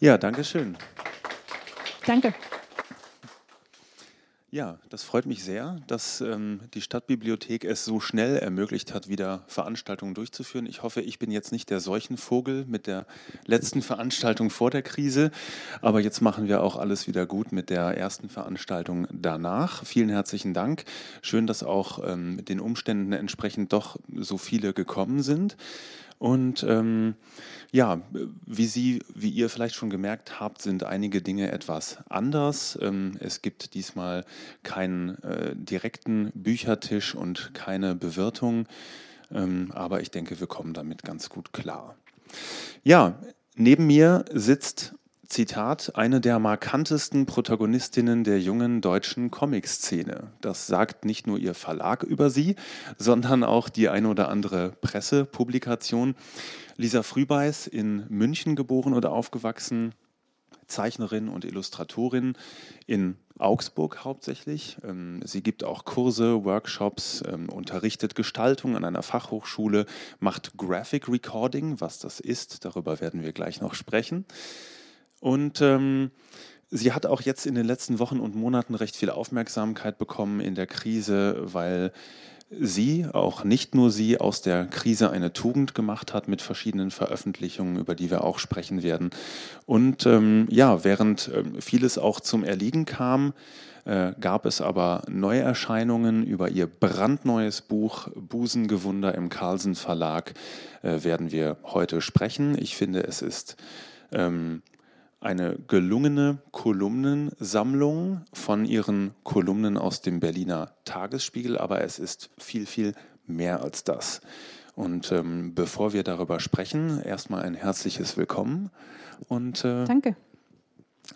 Ja, danke schön. Danke. Ja, das freut mich sehr, dass ähm, die Stadtbibliothek es so schnell ermöglicht hat, wieder Veranstaltungen durchzuführen. Ich hoffe, ich bin jetzt nicht der Seuchenvogel mit der letzten Veranstaltung vor der Krise, aber jetzt machen wir auch alles wieder gut mit der ersten Veranstaltung danach. Vielen herzlichen Dank. Schön, dass auch ähm, den Umständen entsprechend doch so viele gekommen sind. Und ähm, ja, wie Sie, wie ihr vielleicht schon gemerkt habt, sind einige Dinge etwas anders. Ähm, es gibt diesmal keinen äh, direkten Büchertisch und keine Bewirtung, ähm, aber ich denke, wir kommen damit ganz gut klar. Ja, neben mir sitzt Zitat, eine der markantesten Protagonistinnen der jungen deutschen Comic-Szene. Das sagt nicht nur ihr Verlag über sie, sondern auch die ein oder andere Pressepublikation. Lisa Frühbeiß, in München geboren oder aufgewachsen, Zeichnerin und Illustratorin in Augsburg hauptsächlich. Ähm, sie gibt auch Kurse, Workshops, ähm, unterrichtet Gestaltung an einer Fachhochschule, macht Graphic Recording. Was das ist, darüber werden wir gleich noch sprechen. Und ähm, sie hat auch jetzt in den letzten Wochen und Monaten recht viel Aufmerksamkeit bekommen in der Krise, weil sie, auch nicht nur sie, aus der Krise eine Tugend gemacht hat mit verschiedenen Veröffentlichungen, über die wir auch sprechen werden. Und ähm, ja, während ähm, vieles auch zum Erliegen kam, äh, gab es aber Neuerscheinungen über ihr brandneues Buch Busengewunder im Carlsen Verlag, äh, werden wir heute sprechen. Ich finde, es ist ähm, eine gelungene Kolumnensammlung von ihren Kolumnen aus dem Berliner Tagesspiegel, aber es ist viel, viel mehr als das. Und ähm, bevor wir darüber sprechen, erstmal ein herzliches Willkommen. Und, äh, Danke.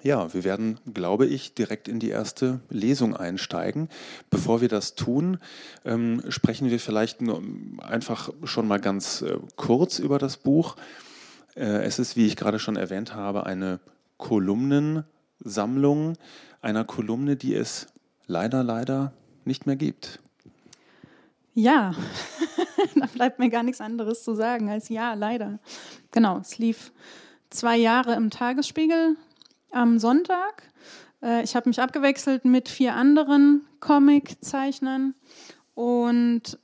Ja, wir werden, glaube ich, direkt in die erste Lesung einsteigen. Bevor wir das tun, ähm, sprechen wir vielleicht nur einfach schon mal ganz äh, kurz über das Buch. Äh, es ist, wie ich gerade schon erwähnt habe, eine Kolumnensammlung einer Kolumne, die es leider, leider nicht mehr gibt. Ja, da bleibt mir gar nichts anderes zu sagen als ja, leider. Genau, es lief zwei Jahre im Tagesspiegel am Sonntag. Äh, ich habe mich abgewechselt mit vier anderen Comiczeichnern und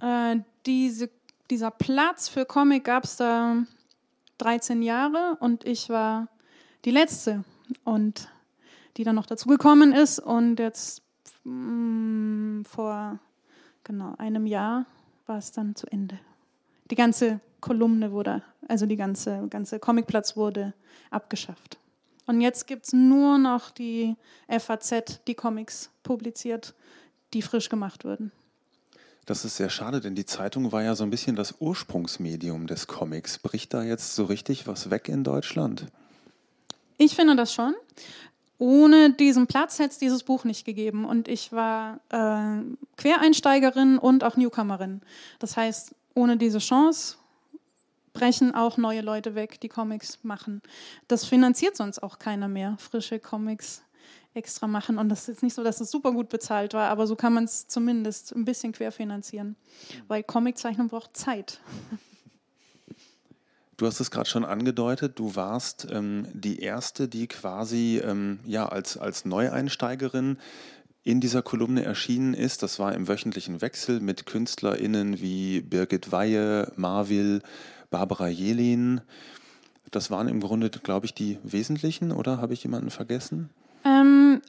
äh, diese, dieser Platz für Comic gab es da 13 Jahre und ich war die letzte und die dann noch dazugekommen ist und jetzt mh, mm, vor genau einem Jahr war es dann zu Ende. Die ganze Kolumne wurde, also die ganze, ganze Comicplatz wurde abgeschafft. Und jetzt gibt es nur noch die FAZ, die Comics publiziert, die frisch gemacht wurden. Das ist sehr schade, denn die Zeitung war ja so ein bisschen das Ursprungsmedium des Comics. Bricht da jetzt so richtig was weg in Deutschland? Ich finde das schon. Ohne diesen Platz hätte es dieses Buch nicht gegeben. Und ich war äh, Quereinsteigerin und auch Newcomerin. Das heißt, ohne diese Chance brechen auch neue Leute weg, die Comics machen. Das finanziert sonst auch keiner mehr, frische Comics extra machen. Und das ist jetzt nicht so, dass es super gut bezahlt war, aber so kann man es zumindest ein bisschen querfinanzieren. Weil Comiczeichnen braucht Zeit. Du hast es gerade schon angedeutet, du warst ähm, die erste, die quasi ähm, ja, als, als Neueinsteigerin in dieser Kolumne erschienen ist. Das war im wöchentlichen Wechsel mit KünstlerInnen wie Birgit Weihe, Marvil, Barbara Jelin. Das waren im Grunde, glaube ich, die wesentlichen, oder habe ich jemanden vergessen? Ähm,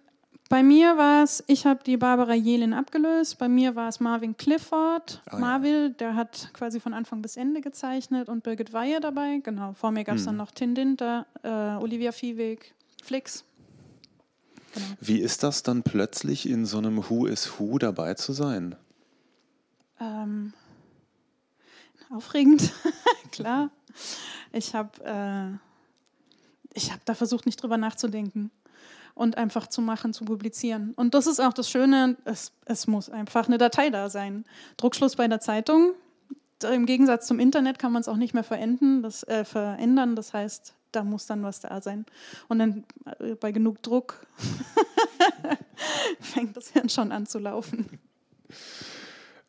bei mir war es, ich habe die Barbara Jelin abgelöst. Bei mir war es Marvin Clifford. Ah, Marvin, ja. der hat quasi von Anfang bis Ende gezeichnet und Birgit Weihe dabei. Genau, vor mir gab es hm. dann noch Tin Dinter, äh, Olivia Viehweg, Flix. Genau. Wie ist das dann plötzlich in so einem Who is Who dabei zu sein? Ähm, aufregend, klar. Ich habe äh, hab da versucht, nicht drüber nachzudenken und einfach zu machen, zu publizieren. Und das ist auch das Schöne, es, es muss einfach eine Datei da sein. Druckschluss bei der Zeitung. Im Gegensatz zum Internet kann man es auch nicht mehr verenden, das, äh, verändern. Das heißt, da muss dann was da sein. Und dann äh, bei genug Druck fängt das Hirn schon an zu laufen.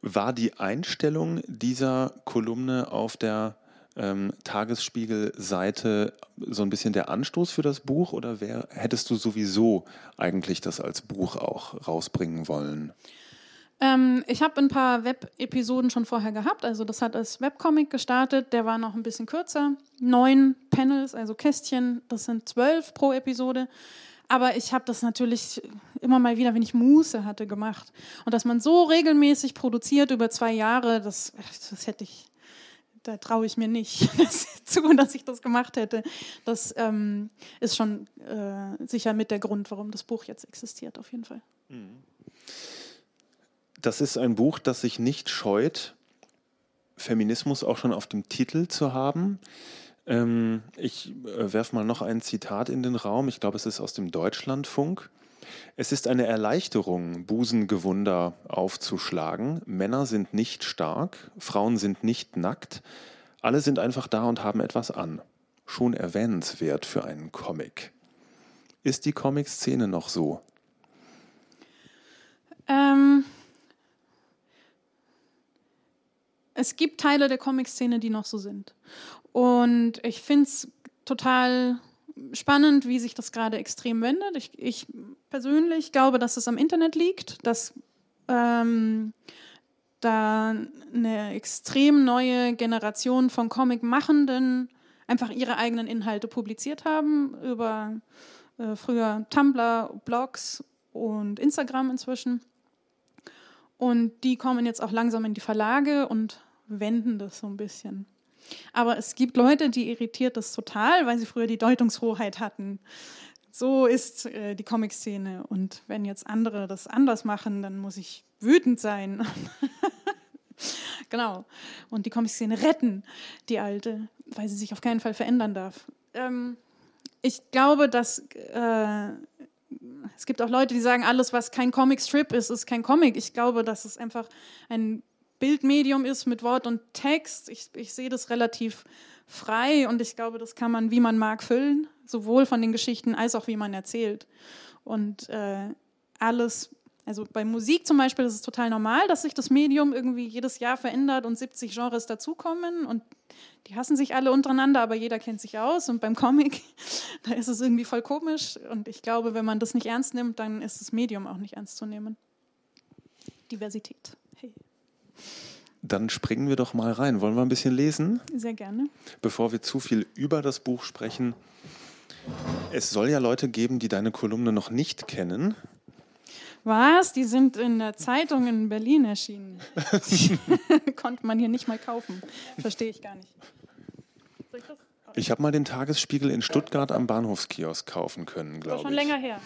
War die Einstellung dieser Kolumne auf der ähm, Tagesspiegel-Seite so ein bisschen der Anstoß für das Buch oder wär, hättest du sowieso eigentlich das als Buch auch rausbringen wollen? Ähm, ich habe ein paar Web-Episoden schon vorher gehabt. Also das hat als Webcomic gestartet. Der war noch ein bisschen kürzer. Neun Panels, also Kästchen. Das sind zwölf pro Episode. Aber ich habe das natürlich immer mal wieder, wenn ich Muße hatte, gemacht. Und dass man so regelmäßig produziert über zwei Jahre, das, das hätte ich, da traue ich mir nicht zu, dass ich das gemacht hätte. Das ähm, ist schon äh, sicher mit der Grund, warum das Buch jetzt existiert, auf jeden Fall. Das ist ein Buch, das sich nicht scheut, Feminismus auch schon auf dem Titel zu haben. Ähm, ich äh, werfe mal noch ein Zitat in den Raum. Ich glaube, es ist aus dem Deutschlandfunk. Es ist eine Erleichterung, Busengewunder aufzuschlagen. Männer sind nicht stark, Frauen sind nicht nackt. Alle sind einfach da und haben etwas an. Schon erwähnenswert für einen Comic. Ist die Comic-Szene noch so? Ähm, es gibt Teile der Comic-Szene, die noch so sind. Und ich finde es total spannend, wie sich das gerade extrem wendet. Ich, ich, persönlich glaube, dass es am Internet liegt, dass ähm, da eine extrem neue Generation von Comic-Machenden einfach ihre eigenen Inhalte publiziert haben über äh, früher Tumblr, Blogs und Instagram inzwischen. Und die kommen jetzt auch langsam in die Verlage und wenden das so ein bisschen. Aber es gibt Leute, die irritiert das total, weil sie früher die Deutungshoheit hatten. So ist äh, die Comic-Szene. Und wenn jetzt andere das anders machen, dann muss ich wütend sein. genau. Und die Comic-Szene retten, die alte, weil sie sich auf keinen Fall verändern darf. Ähm, ich glaube, dass äh, es gibt auch Leute, die sagen, alles, was kein Comic-Strip ist, ist kein Comic. Ich glaube, dass es einfach ein Bildmedium ist mit Wort und Text. Ich, ich sehe das relativ frei und ich glaube, das kann man, wie man mag, füllen, sowohl von den Geschichten als auch wie man erzählt. Und äh, alles, also bei Musik zum Beispiel ist es total normal, dass sich das Medium irgendwie jedes Jahr verändert und 70 Genres dazukommen und die hassen sich alle untereinander, aber jeder kennt sich aus. Und beim Comic, da ist es irgendwie voll komisch. Und ich glaube, wenn man das nicht ernst nimmt, dann ist das Medium auch nicht ernst zu nehmen. Diversität. Dann springen wir doch mal rein. Wollen wir ein bisschen lesen? Sehr gerne. Bevor wir zu viel über das Buch sprechen. Es soll ja Leute geben, die deine Kolumne noch nicht kennen. Was? Die sind in der Zeitung in Berlin erschienen. Konnte man hier nicht mal kaufen. Verstehe ich gar nicht. Ich, ich habe mal den Tagesspiegel in Stuttgart am Bahnhofskiosk kaufen können, glaube ich. Schon länger her.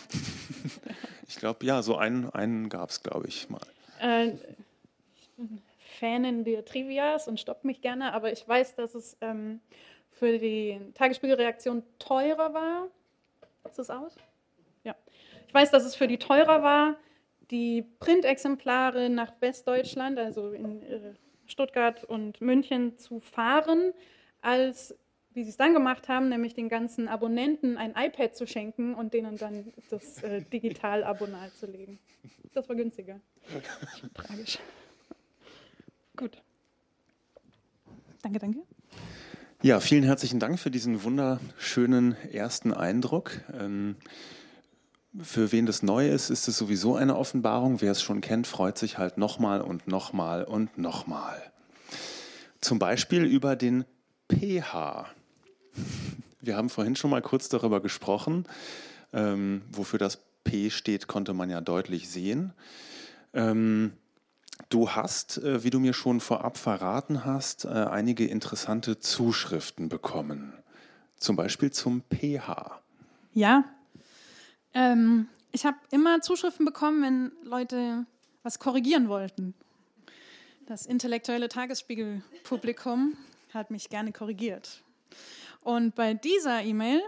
ich glaube, ja, so einen, einen gab es, glaube ich, mal. Äh, Fanin der Trivias und stoppt mich gerne, aber ich weiß, dass es ähm, für die Tagesspiegelreaktion teurer war. Ist das aus? Ja. Ich weiß, dass es für die teurer war, die Printexemplare nach Westdeutschland, also in äh, Stuttgart und München, zu fahren, als wie sie es dann gemacht haben, nämlich den ganzen Abonnenten ein iPad zu schenken und denen dann das äh, Digital-Abo nahezulegen. Das war günstiger. Tragisch. Gut. Danke, danke. Ja, vielen herzlichen Dank für diesen wunderschönen ersten Eindruck. Ähm, für wen das neu ist, ist es sowieso eine Offenbarung. Wer es schon kennt, freut sich halt nochmal und nochmal und nochmal. Zum Beispiel über den pH. Wir haben vorhin schon mal kurz darüber gesprochen. Ähm, wofür das P steht, konnte man ja deutlich sehen. Ähm, Du hast, äh, wie du mir schon vorab verraten hast, äh, einige interessante Zuschriften bekommen. Zum Beispiel zum pH. Ja. Ähm, ich habe immer Zuschriften bekommen, wenn Leute was korrigieren wollten. Das intellektuelle Tagesspiegelpublikum hat mich gerne korrigiert. Und bei dieser E-Mail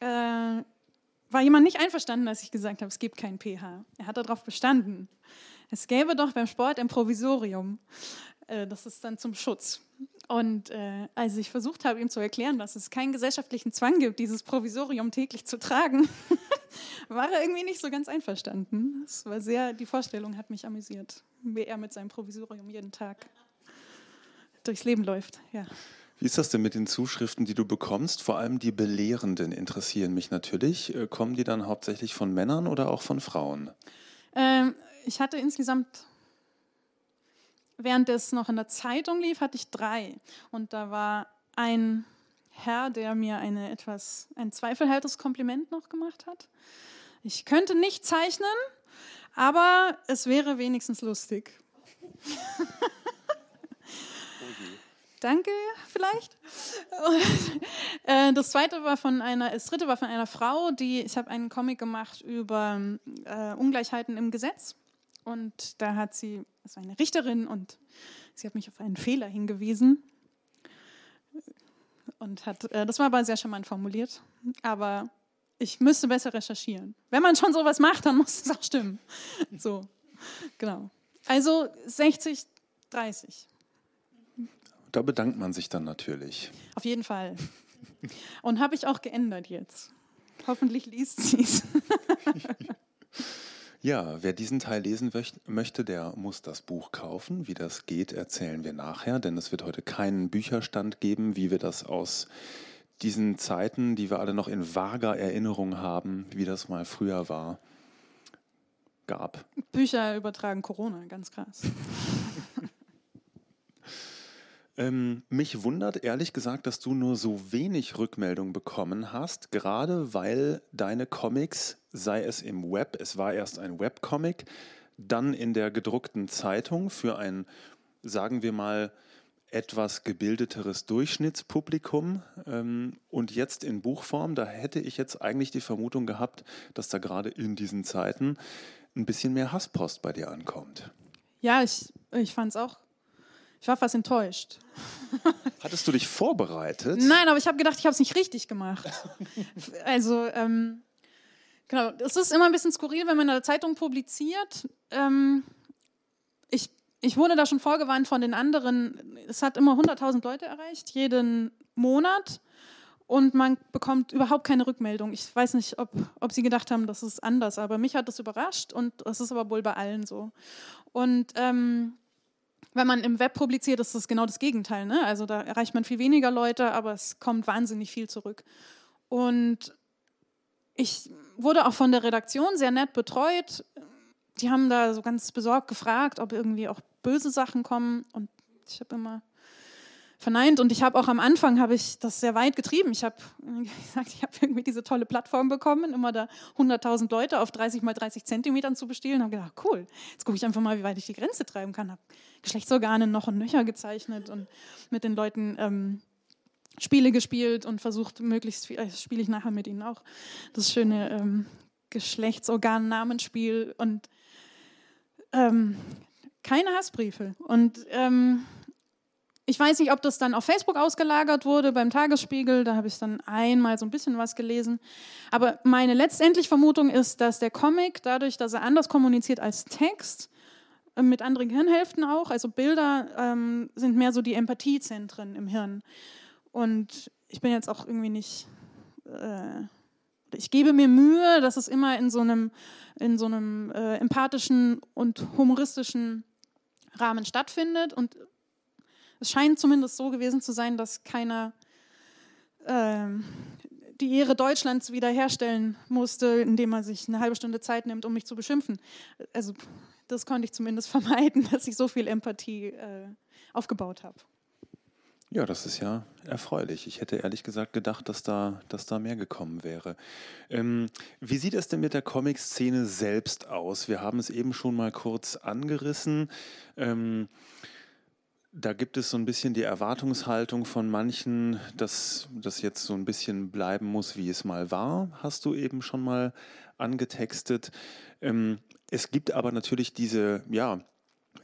äh, war jemand nicht einverstanden, als ich gesagt habe, es gibt kein pH. Er hat darauf bestanden. Es gäbe doch beim Sport ein Provisorium. Äh, das ist dann zum Schutz. Und äh, als ich versucht habe, ihm zu erklären, dass es keinen gesellschaftlichen Zwang gibt, dieses Provisorium täglich zu tragen, war er irgendwie nicht so ganz einverstanden. Es war sehr, die Vorstellung hat mich amüsiert, wie er mit seinem Provisorium jeden Tag durchs Leben läuft. Ja. Wie ist das denn mit den Zuschriften, die du bekommst? Vor allem die belehrenden interessieren mich natürlich. Äh, kommen die dann hauptsächlich von Männern oder auch von Frauen? Ähm, ich hatte insgesamt, während es noch in der Zeitung lief, hatte ich drei. Und da war ein Herr, der mir eine etwas, ein zweifelhaftes Kompliment noch gemacht hat. Ich könnte nicht zeichnen, aber es wäre wenigstens lustig. Danke, vielleicht. Und, äh, das zweite war von einer, das dritte war von einer Frau, die, ich habe einen Comic gemacht über äh, Ungleichheiten im Gesetz. Und da hat sie, das war eine Richterin und sie hat mich auf einen Fehler hingewiesen. Und hat, äh, das war aber sehr charmant formuliert. Aber ich müsste besser recherchieren. Wenn man schon sowas macht, dann muss es auch stimmen. So, genau. Also 60, 30. Da bedankt man sich dann natürlich. Auf jeden Fall. Und habe ich auch geändert jetzt. Hoffentlich liest sie es. Ja, wer diesen Teil lesen möchte, der muss das Buch kaufen. Wie das geht, erzählen wir nachher, denn es wird heute keinen Bücherstand geben, wie wir das aus diesen Zeiten, die wir alle noch in vager Erinnerung haben, wie das mal früher war, gab. Bücher übertragen Corona, ganz krass. Ähm, mich wundert ehrlich gesagt, dass du nur so wenig Rückmeldung bekommen hast, gerade weil deine Comics, sei es im Web, es war erst ein Webcomic, dann in der gedruckten Zeitung für ein, sagen wir mal, etwas gebildeteres Durchschnittspublikum ähm, und jetzt in Buchform, da hätte ich jetzt eigentlich die Vermutung gehabt, dass da gerade in diesen Zeiten ein bisschen mehr Hasspost bei dir ankommt. Ja, ich, ich fand es auch ich war fast enttäuscht. Hattest du dich vorbereitet? Nein, aber ich habe gedacht, ich habe es nicht richtig gemacht. also, ähm, genau, es ist immer ein bisschen skurril, wenn man in der Zeitung publiziert. Ähm, ich, ich wurde da schon vorgewarnt von den anderen. Es hat immer 100.000 Leute erreicht, jeden Monat. Und man bekommt überhaupt keine Rückmeldung. Ich weiß nicht, ob, ob sie gedacht haben, das ist anders, aber mich hat das überrascht und das ist aber wohl bei allen so. Und ähm, wenn man im Web publiziert, ist das genau das Gegenteil. Ne? Also da erreicht man viel weniger Leute, aber es kommt wahnsinnig viel zurück. Und ich wurde auch von der Redaktion sehr nett betreut. Die haben da so ganz besorgt gefragt, ob irgendwie auch böse Sachen kommen. Und ich habe immer verneint und ich habe auch am Anfang habe ich das sehr weit getrieben. Ich habe gesagt, ich habe irgendwie diese tolle Plattform bekommen, immer da 100.000 Leute auf 30 mal 30 Zentimetern zu bestehlen. Habe gedacht, cool, jetzt gucke ich einfach mal, wie weit ich die Grenze treiben kann. Habe Geschlechtsorgane noch und nöcher gezeichnet und mit den Leuten ähm, Spiele gespielt und versucht möglichst viel. Das spiele ich nachher mit ihnen auch. Das schöne ähm, Geschlechtsorgan-Namenspiel und ähm, keine Hassbriefe und ähm, ich weiß nicht, ob das dann auf Facebook ausgelagert wurde beim Tagesspiegel. Da habe ich dann einmal so ein bisschen was gelesen. Aber meine letztendliche Vermutung ist, dass der Comic, dadurch, dass er anders kommuniziert als Text, äh, mit anderen Gehirnhälften auch, also Bilder ähm, sind mehr so die Empathiezentren im Hirn. Und ich bin jetzt auch irgendwie nicht. Äh, ich gebe mir Mühe, dass es immer in so einem, in so einem äh, empathischen und humoristischen Rahmen stattfindet. Und es scheint zumindest so gewesen zu sein, dass keiner äh, die Ehre Deutschlands wiederherstellen musste, indem er sich eine halbe Stunde Zeit nimmt, um mich zu beschimpfen. Also das konnte ich zumindest vermeiden, dass ich so viel Empathie äh, aufgebaut habe. Ja, das ist ja erfreulich. Ich hätte ehrlich gesagt gedacht, dass da, dass da mehr gekommen wäre. Ähm, wie sieht es denn mit der Comic-Szene selbst aus? Wir haben es eben schon mal kurz angerissen. Ähm, da gibt es so ein bisschen die Erwartungshaltung von manchen, dass das jetzt so ein bisschen bleiben muss, wie es mal war, hast du eben schon mal angetextet. Ähm, es gibt aber natürlich diese, ja,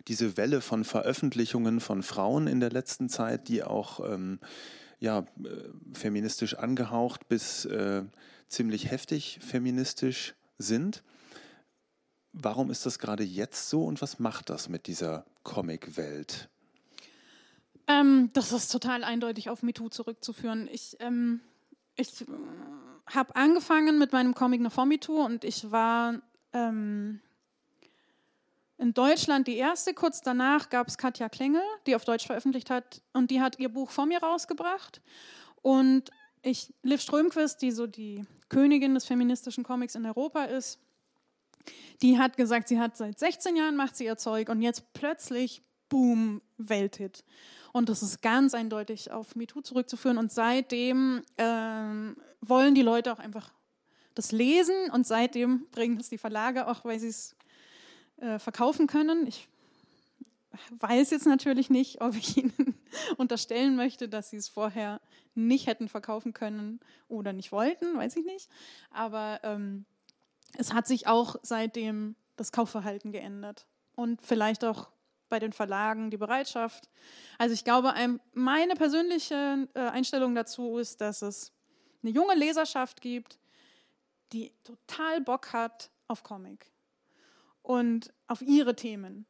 diese Welle von Veröffentlichungen von Frauen in der letzten Zeit, die auch ähm, ja, äh, feministisch angehaucht bis äh, ziemlich heftig feministisch sind. Warum ist das gerade jetzt so und was macht das mit dieser Comic-Welt? Ähm, das ist total eindeutig auf MeToo zurückzuführen. Ich, ähm, ich äh, habe angefangen mit meinem Comic noch vor MeToo und ich war ähm, in Deutschland die erste. Kurz danach gab es Katja Klengel, die auf Deutsch veröffentlicht hat und die hat ihr Buch vor mir rausgebracht. Und ich, Liv Strömquist, die so die Königin des feministischen Comics in Europa ist, die hat gesagt, sie hat seit 16 Jahren macht sie ihr Zeug und jetzt plötzlich, boom, Welthit. Und das ist ganz eindeutig auf MeToo zurückzuführen. Und seitdem ähm, wollen die Leute auch einfach das lesen und seitdem bringen es die Verlage auch, weil sie es äh, verkaufen können. Ich weiß jetzt natürlich nicht, ob ich Ihnen unterstellen möchte, dass Sie es vorher nicht hätten verkaufen können oder nicht wollten, weiß ich nicht. Aber ähm, es hat sich auch seitdem das Kaufverhalten geändert und vielleicht auch bei den Verlagen die Bereitschaft. Also ich glaube, meine persönliche äh, Einstellung dazu ist, dass es eine junge Leserschaft gibt, die total Bock hat auf Comic und auf ihre Themen.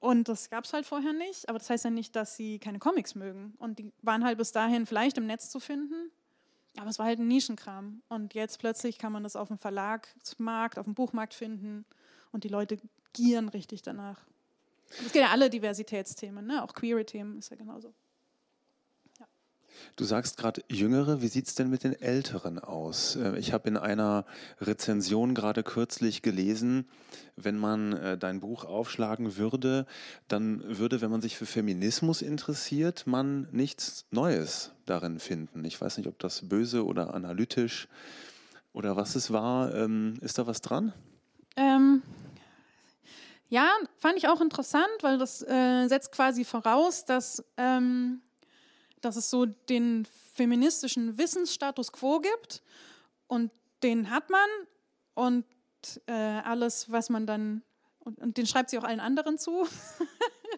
Und das gab es halt vorher nicht, aber das heißt ja nicht, dass sie keine Comics mögen. Und die waren halt bis dahin vielleicht im Netz zu finden, aber es war halt ein Nischenkram. Und jetzt plötzlich kann man das auf dem Verlagsmarkt, auf dem Buchmarkt finden und die Leute gieren richtig danach. Es gibt ja alle Diversitätsthemen, ne? auch queere Themen ist ja genauso. Du sagst gerade Jüngere, wie sieht es denn mit den Älteren aus? Äh, ich habe in einer Rezension gerade kürzlich gelesen, wenn man äh, dein Buch aufschlagen würde, dann würde, wenn man sich für Feminismus interessiert, man nichts Neues darin finden. Ich weiß nicht, ob das böse oder analytisch oder was es war. Ähm, ist da was dran? Ähm, ja, fand ich auch interessant, weil das äh, setzt quasi voraus, dass ähm, dass es so den feministischen Wissensstatus quo gibt und den hat man und äh, alles, was man dann, und, und, den schreibt sie auch allen anderen zu.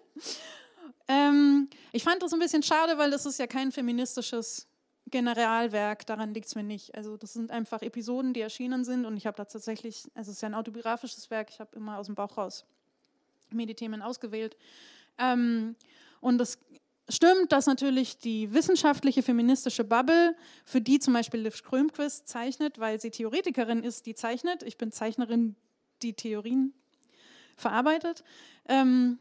ähm, ich fand das ein bisschen schade, weil das ist ja kein feministisches Generalwerk, daran liegt es mir nicht. Also das sind einfach Episoden, die erschienen sind und ich habe da tatsächlich, also es ist ja ein autobiografisches Werk, ich habe immer aus dem Bauch raus mir die Themen ausgewählt. Ähm, und das stimmt, dass natürlich die wissenschaftliche feministische Bubble, für die zum Beispiel Liv Strömquist zeichnet, weil sie Theoretikerin ist, die zeichnet. Ich bin Zeichnerin, die Theorien verarbeitet. Ähm,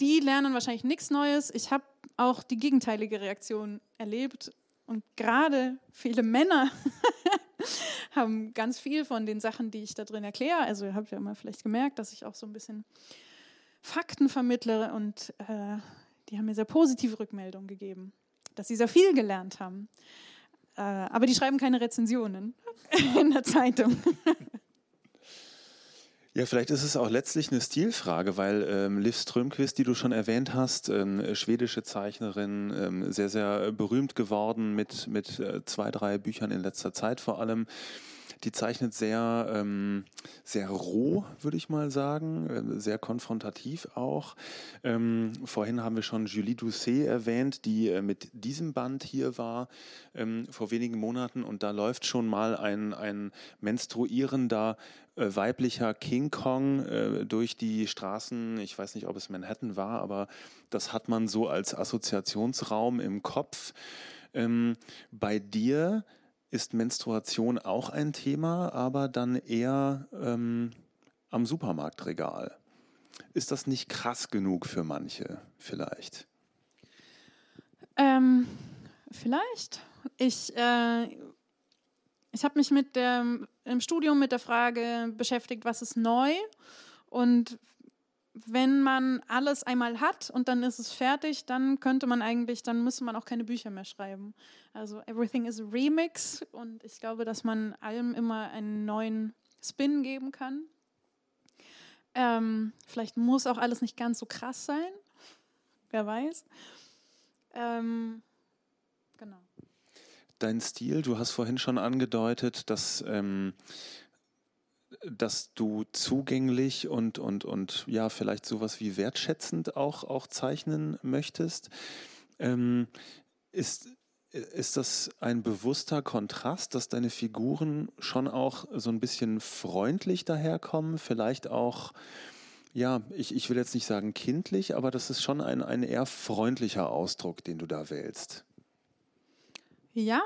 die lernen wahrscheinlich nichts Neues. Ich habe auch die gegenteilige Reaktion erlebt. Und gerade viele Männer haben ganz viel von den Sachen, die ich da drin erkläre. Also ihr habt ja mal vielleicht gemerkt, dass ich auch so ein bisschen Fakten vermittle und äh, die haben mir sehr positive Rückmeldungen gegeben, dass sie sehr viel gelernt haben. Äh, aber die schreiben keine Rezensionen in der Zeitung. Ja, vielleicht ist es auch letztlich eine Stilfrage, weil ähm, Liv Strömquist, die du schon erwähnt hast, ähm, schwedische Zeichnerin, ähm, sehr, sehr berühmt geworden mit, mit äh, zwei, drei Büchern in letzter Zeit vor allem. Die zeichnet sehr, ähm, sehr roh, würde ich mal sagen, äh, sehr konfrontativ auch. Ähm, vorhin haben wir schon Julie Doucet erwähnt, die äh, mit diesem Band hier war ähm, vor wenigen Monaten und da läuft schon mal ein, ein menstruierender äh, weiblicher King Kong äh, durch die Straßen, ich weiß nicht, ob es Manhattan war, aber das hat man so als Assoziationsraum im Kopf. Ähm, bei dir ist Menstruation auch ein Thema, aber dann eher ähm, am Supermarktregal. Ist das nicht krass genug für manche vielleicht? Ähm, vielleicht. Ich, äh, ich habe mich mit dem, im Studium mit der Frage beschäftigt, was ist neu und wenn man alles einmal hat und dann ist es fertig, dann könnte man eigentlich, dann müsste man auch keine Bücher mehr schreiben. Also everything is a remix und ich glaube, dass man allem immer einen neuen Spin geben kann. Ähm, vielleicht muss auch alles nicht ganz so krass sein, wer weiß. Ähm, genau. Dein Stil, du hast vorhin schon angedeutet, dass ähm, dass du zugänglich und, und, und ja, vielleicht sowas wie wertschätzend auch, auch zeichnen möchtest. Ähm, ist, ist das ein bewusster Kontrast, dass deine Figuren schon auch so ein bisschen freundlich daherkommen, vielleicht auch, ja, ich, ich will jetzt nicht sagen kindlich, aber das ist schon ein, ein eher freundlicher Ausdruck, den du da wählst. Ja,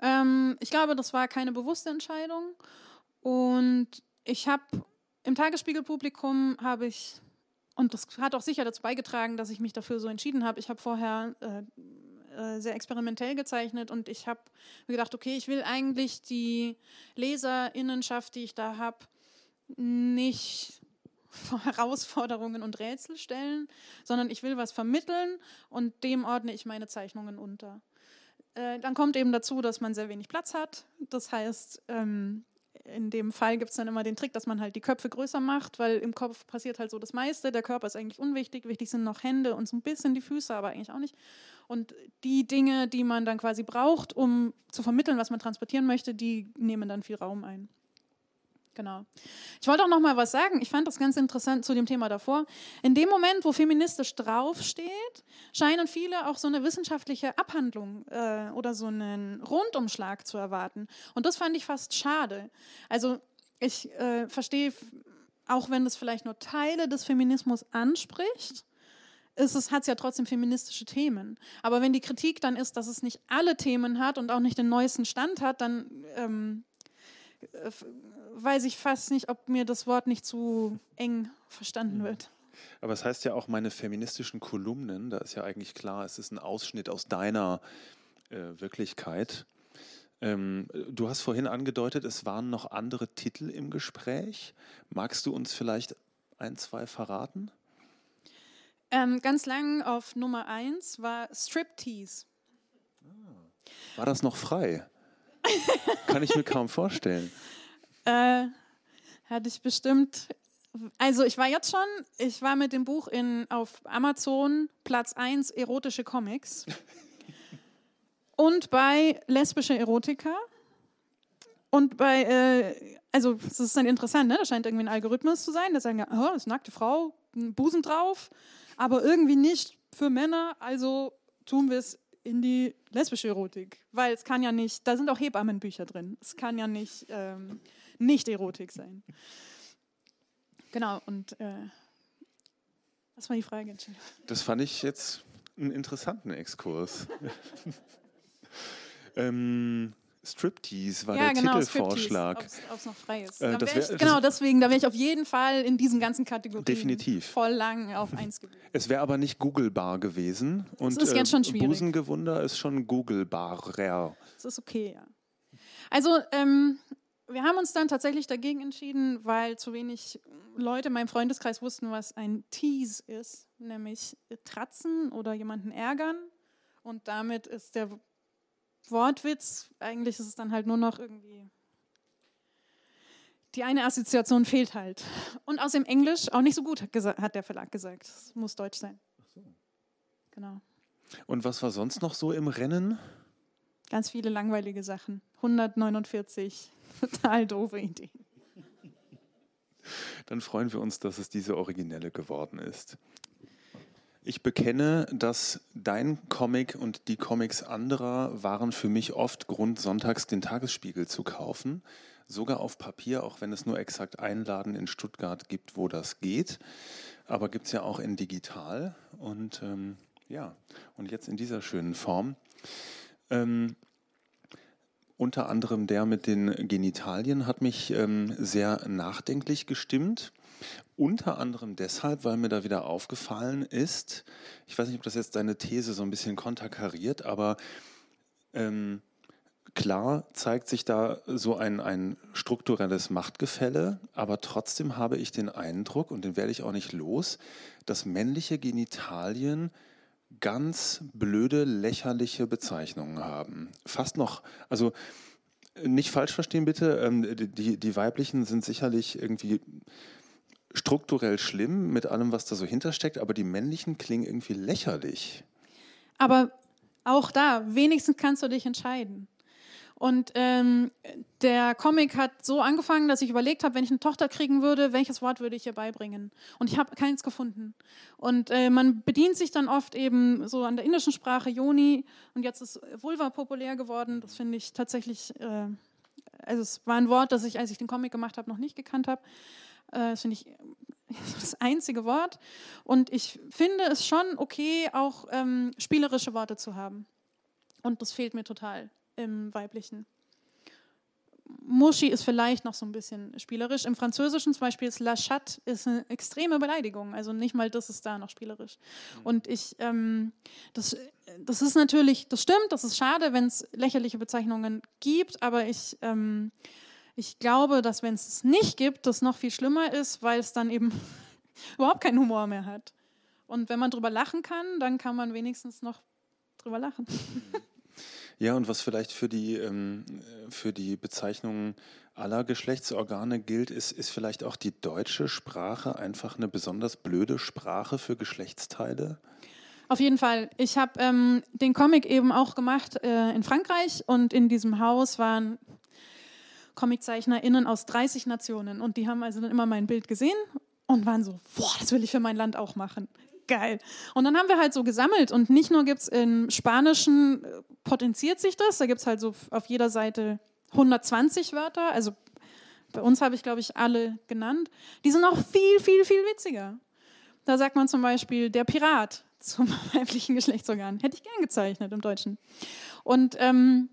ähm, ich glaube, das war keine bewusste Entscheidung. Und ich habe im Tagesspiegelpublikum habe ich, und das hat auch sicher dazu beigetragen, dass ich mich dafür so entschieden habe. Ich habe vorher äh, äh, sehr experimentell gezeichnet und ich habe mir gedacht, okay, ich will eigentlich die Leserinnenschaft, die ich da habe, nicht vor Herausforderungen und Rätsel stellen, sondern ich will was vermitteln und dem ordne ich meine Zeichnungen unter. Äh, dann kommt eben dazu, dass man sehr wenig Platz hat. Das heißt, ähm, in dem Fall gibt es dann immer den Trick, dass man halt die Köpfe größer macht, weil im Kopf passiert halt so das meiste. Der Körper ist eigentlich unwichtig. Wichtig sind noch Hände und so ein bisschen die Füße, aber eigentlich auch nicht. Und die Dinge, die man dann quasi braucht, um zu vermitteln, was man transportieren möchte, die nehmen dann viel Raum ein. Genau. Ich wollte auch noch mal was sagen. Ich fand das ganz interessant zu dem Thema davor. In dem Moment, wo feministisch draufsteht, scheinen viele auch so eine wissenschaftliche Abhandlung äh, oder so einen Rundumschlag zu erwarten. Und das fand ich fast schade. Also ich äh, verstehe, auch wenn das vielleicht nur Teile des Feminismus anspricht, ist es, hat es ja trotzdem feministische Themen. Aber wenn die Kritik dann ist, dass es nicht alle Themen hat und auch nicht den neuesten Stand hat, dann ähm, äh, weiß ich fast nicht, ob mir das Wort nicht zu eng verstanden wird. Aber es das heißt ja auch meine feministischen Kolumnen, da ist ja eigentlich klar, es ist ein Ausschnitt aus deiner äh, Wirklichkeit. Ähm, du hast vorhin angedeutet, es waren noch andere Titel im Gespräch. Magst du uns vielleicht ein, zwei verraten? Ähm, ganz lang auf Nummer eins war Striptease. Ah. War das noch frei? Kann ich mir kaum vorstellen. Äh, hatte ich bestimmt. Also ich war jetzt schon, ich war mit dem Buch in, auf Amazon Platz 1 erotische Comics und bei lesbische Erotika und bei, äh, also das ist dann interessant, ne? das scheint irgendwie ein Algorithmus zu sein, da sagen ja, oh, das ist eine nackte Frau, ein Busen drauf, aber irgendwie nicht für Männer, also tun wir es in die lesbische Erotik, weil es kann ja nicht, da sind auch Hebammenbücher drin, es kann ja nicht ähm, nicht Erotik sein. Genau, und äh, was war die Frage? Das fand ich jetzt einen interessanten Exkurs. ähm, Striptease war ja, der genau, Titelvorschlag. Ob es noch frei ist. Äh, wär, ich, genau, deswegen, da wäre ich auf jeden Fall in diesen ganzen Kategorien definitiv. voll lang auf eins gewesen. Es wäre aber nicht googlebar gewesen. Und, das ist jetzt schon äh, schwierig. Busengewunder ist schon googlebarer. Das ist okay, ja. Also, ähm, wir haben uns dann tatsächlich dagegen entschieden, weil zu wenig Leute in meinem Freundeskreis wussten, was ein Tease ist, nämlich tratzen oder jemanden ärgern. Und damit ist der Wortwitz, eigentlich ist es dann halt nur noch irgendwie. Die eine Assoziation fehlt halt. Und aus dem Englisch auch nicht so gut, hat der Verlag gesagt. Es muss Deutsch sein. Ach so. Genau. Und was war sonst noch so im Rennen? Ganz viele langweilige Sachen. 149 total doofe Ideen. Dann freuen wir uns, dass es diese originelle geworden ist. Ich bekenne, dass dein Comic und die Comics anderer waren für mich oft Grund, sonntags den Tagesspiegel zu kaufen. Sogar auf Papier, auch wenn es nur exakt einen Laden in Stuttgart gibt, wo das geht. Aber gibt es ja auch in digital. Und ähm, ja, und jetzt in dieser schönen Form. Ähm, unter anderem der mit den Genitalien hat mich ähm, sehr nachdenklich gestimmt. Unter anderem deshalb, weil mir da wieder aufgefallen ist, ich weiß nicht, ob das jetzt deine These so ein bisschen konterkariert, aber ähm, klar zeigt sich da so ein, ein strukturelles Machtgefälle, aber trotzdem habe ich den Eindruck, und den werde ich auch nicht los, dass männliche Genitalien ganz blöde, lächerliche Bezeichnungen haben. Fast noch, also nicht falsch verstehen bitte, ähm, die, die weiblichen sind sicherlich irgendwie strukturell schlimm mit allem, was da so hintersteckt, aber die männlichen klingen irgendwie lächerlich. Aber auch da, wenigstens kannst du dich entscheiden. Und ähm, der Comic hat so angefangen, dass ich überlegt habe, wenn ich eine Tochter kriegen würde, welches Wort würde ich ihr beibringen? Und ich habe keins gefunden. Und äh, man bedient sich dann oft eben so an der indischen Sprache Yoni und jetzt ist Vulva populär geworden. Das finde ich tatsächlich, äh, also es war ein Wort, das ich, als ich den Comic gemacht habe, noch nicht gekannt habe. Äh, das finde ich das einzige Wort. Und ich finde es schon okay, auch ähm, spielerische Worte zu haben. Und das fehlt mir total im Weiblichen. Muschi ist vielleicht noch so ein bisschen spielerisch. Im Französischen zum Beispiel ist La Chatte ist eine extreme Beleidigung. Also nicht mal das ist da noch spielerisch. Mhm. Und ich, ähm, das, das ist natürlich, das stimmt, das ist schade, wenn es lächerliche Bezeichnungen gibt, aber ich, ähm, ich glaube, dass wenn es es nicht gibt, das noch viel schlimmer ist, weil es dann eben überhaupt keinen Humor mehr hat. Und wenn man drüber lachen kann, dann kann man wenigstens noch drüber lachen. Ja, und was vielleicht für die, ähm, für die Bezeichnung aller Geschlechtsorgane gilt, ist, ist vielleicht auch die deutsche Sprache einfach eine besonders blöde Sprache für Geschlechtsteile? Auf jeden Fall. Ich habe ähm, den Comic eben auch gemacht äh, in Frankreich und in diesem Haus waren ComiczeichnerInnen aus 30 Nationen und die haben also dann immer mein Bild gesehen und waren so, boah, das will ich für mein Land auch machen geil. Und dann haben wir halt so gesammelt und nicht nur gibt es im Spanischen, äh, potenziert sich das, da gibt es halt so auf jeder Seite 120 Wörter, also bei uns habe ich, glaube ich, alle genannt. Die sind auch viel, viel, viel witziger. Da sagt man zum Beispiel der Pirat zum weiblichen Geschlechtsorgan. Hätte ich gern gezeichnet im Deutschen. Und ähm,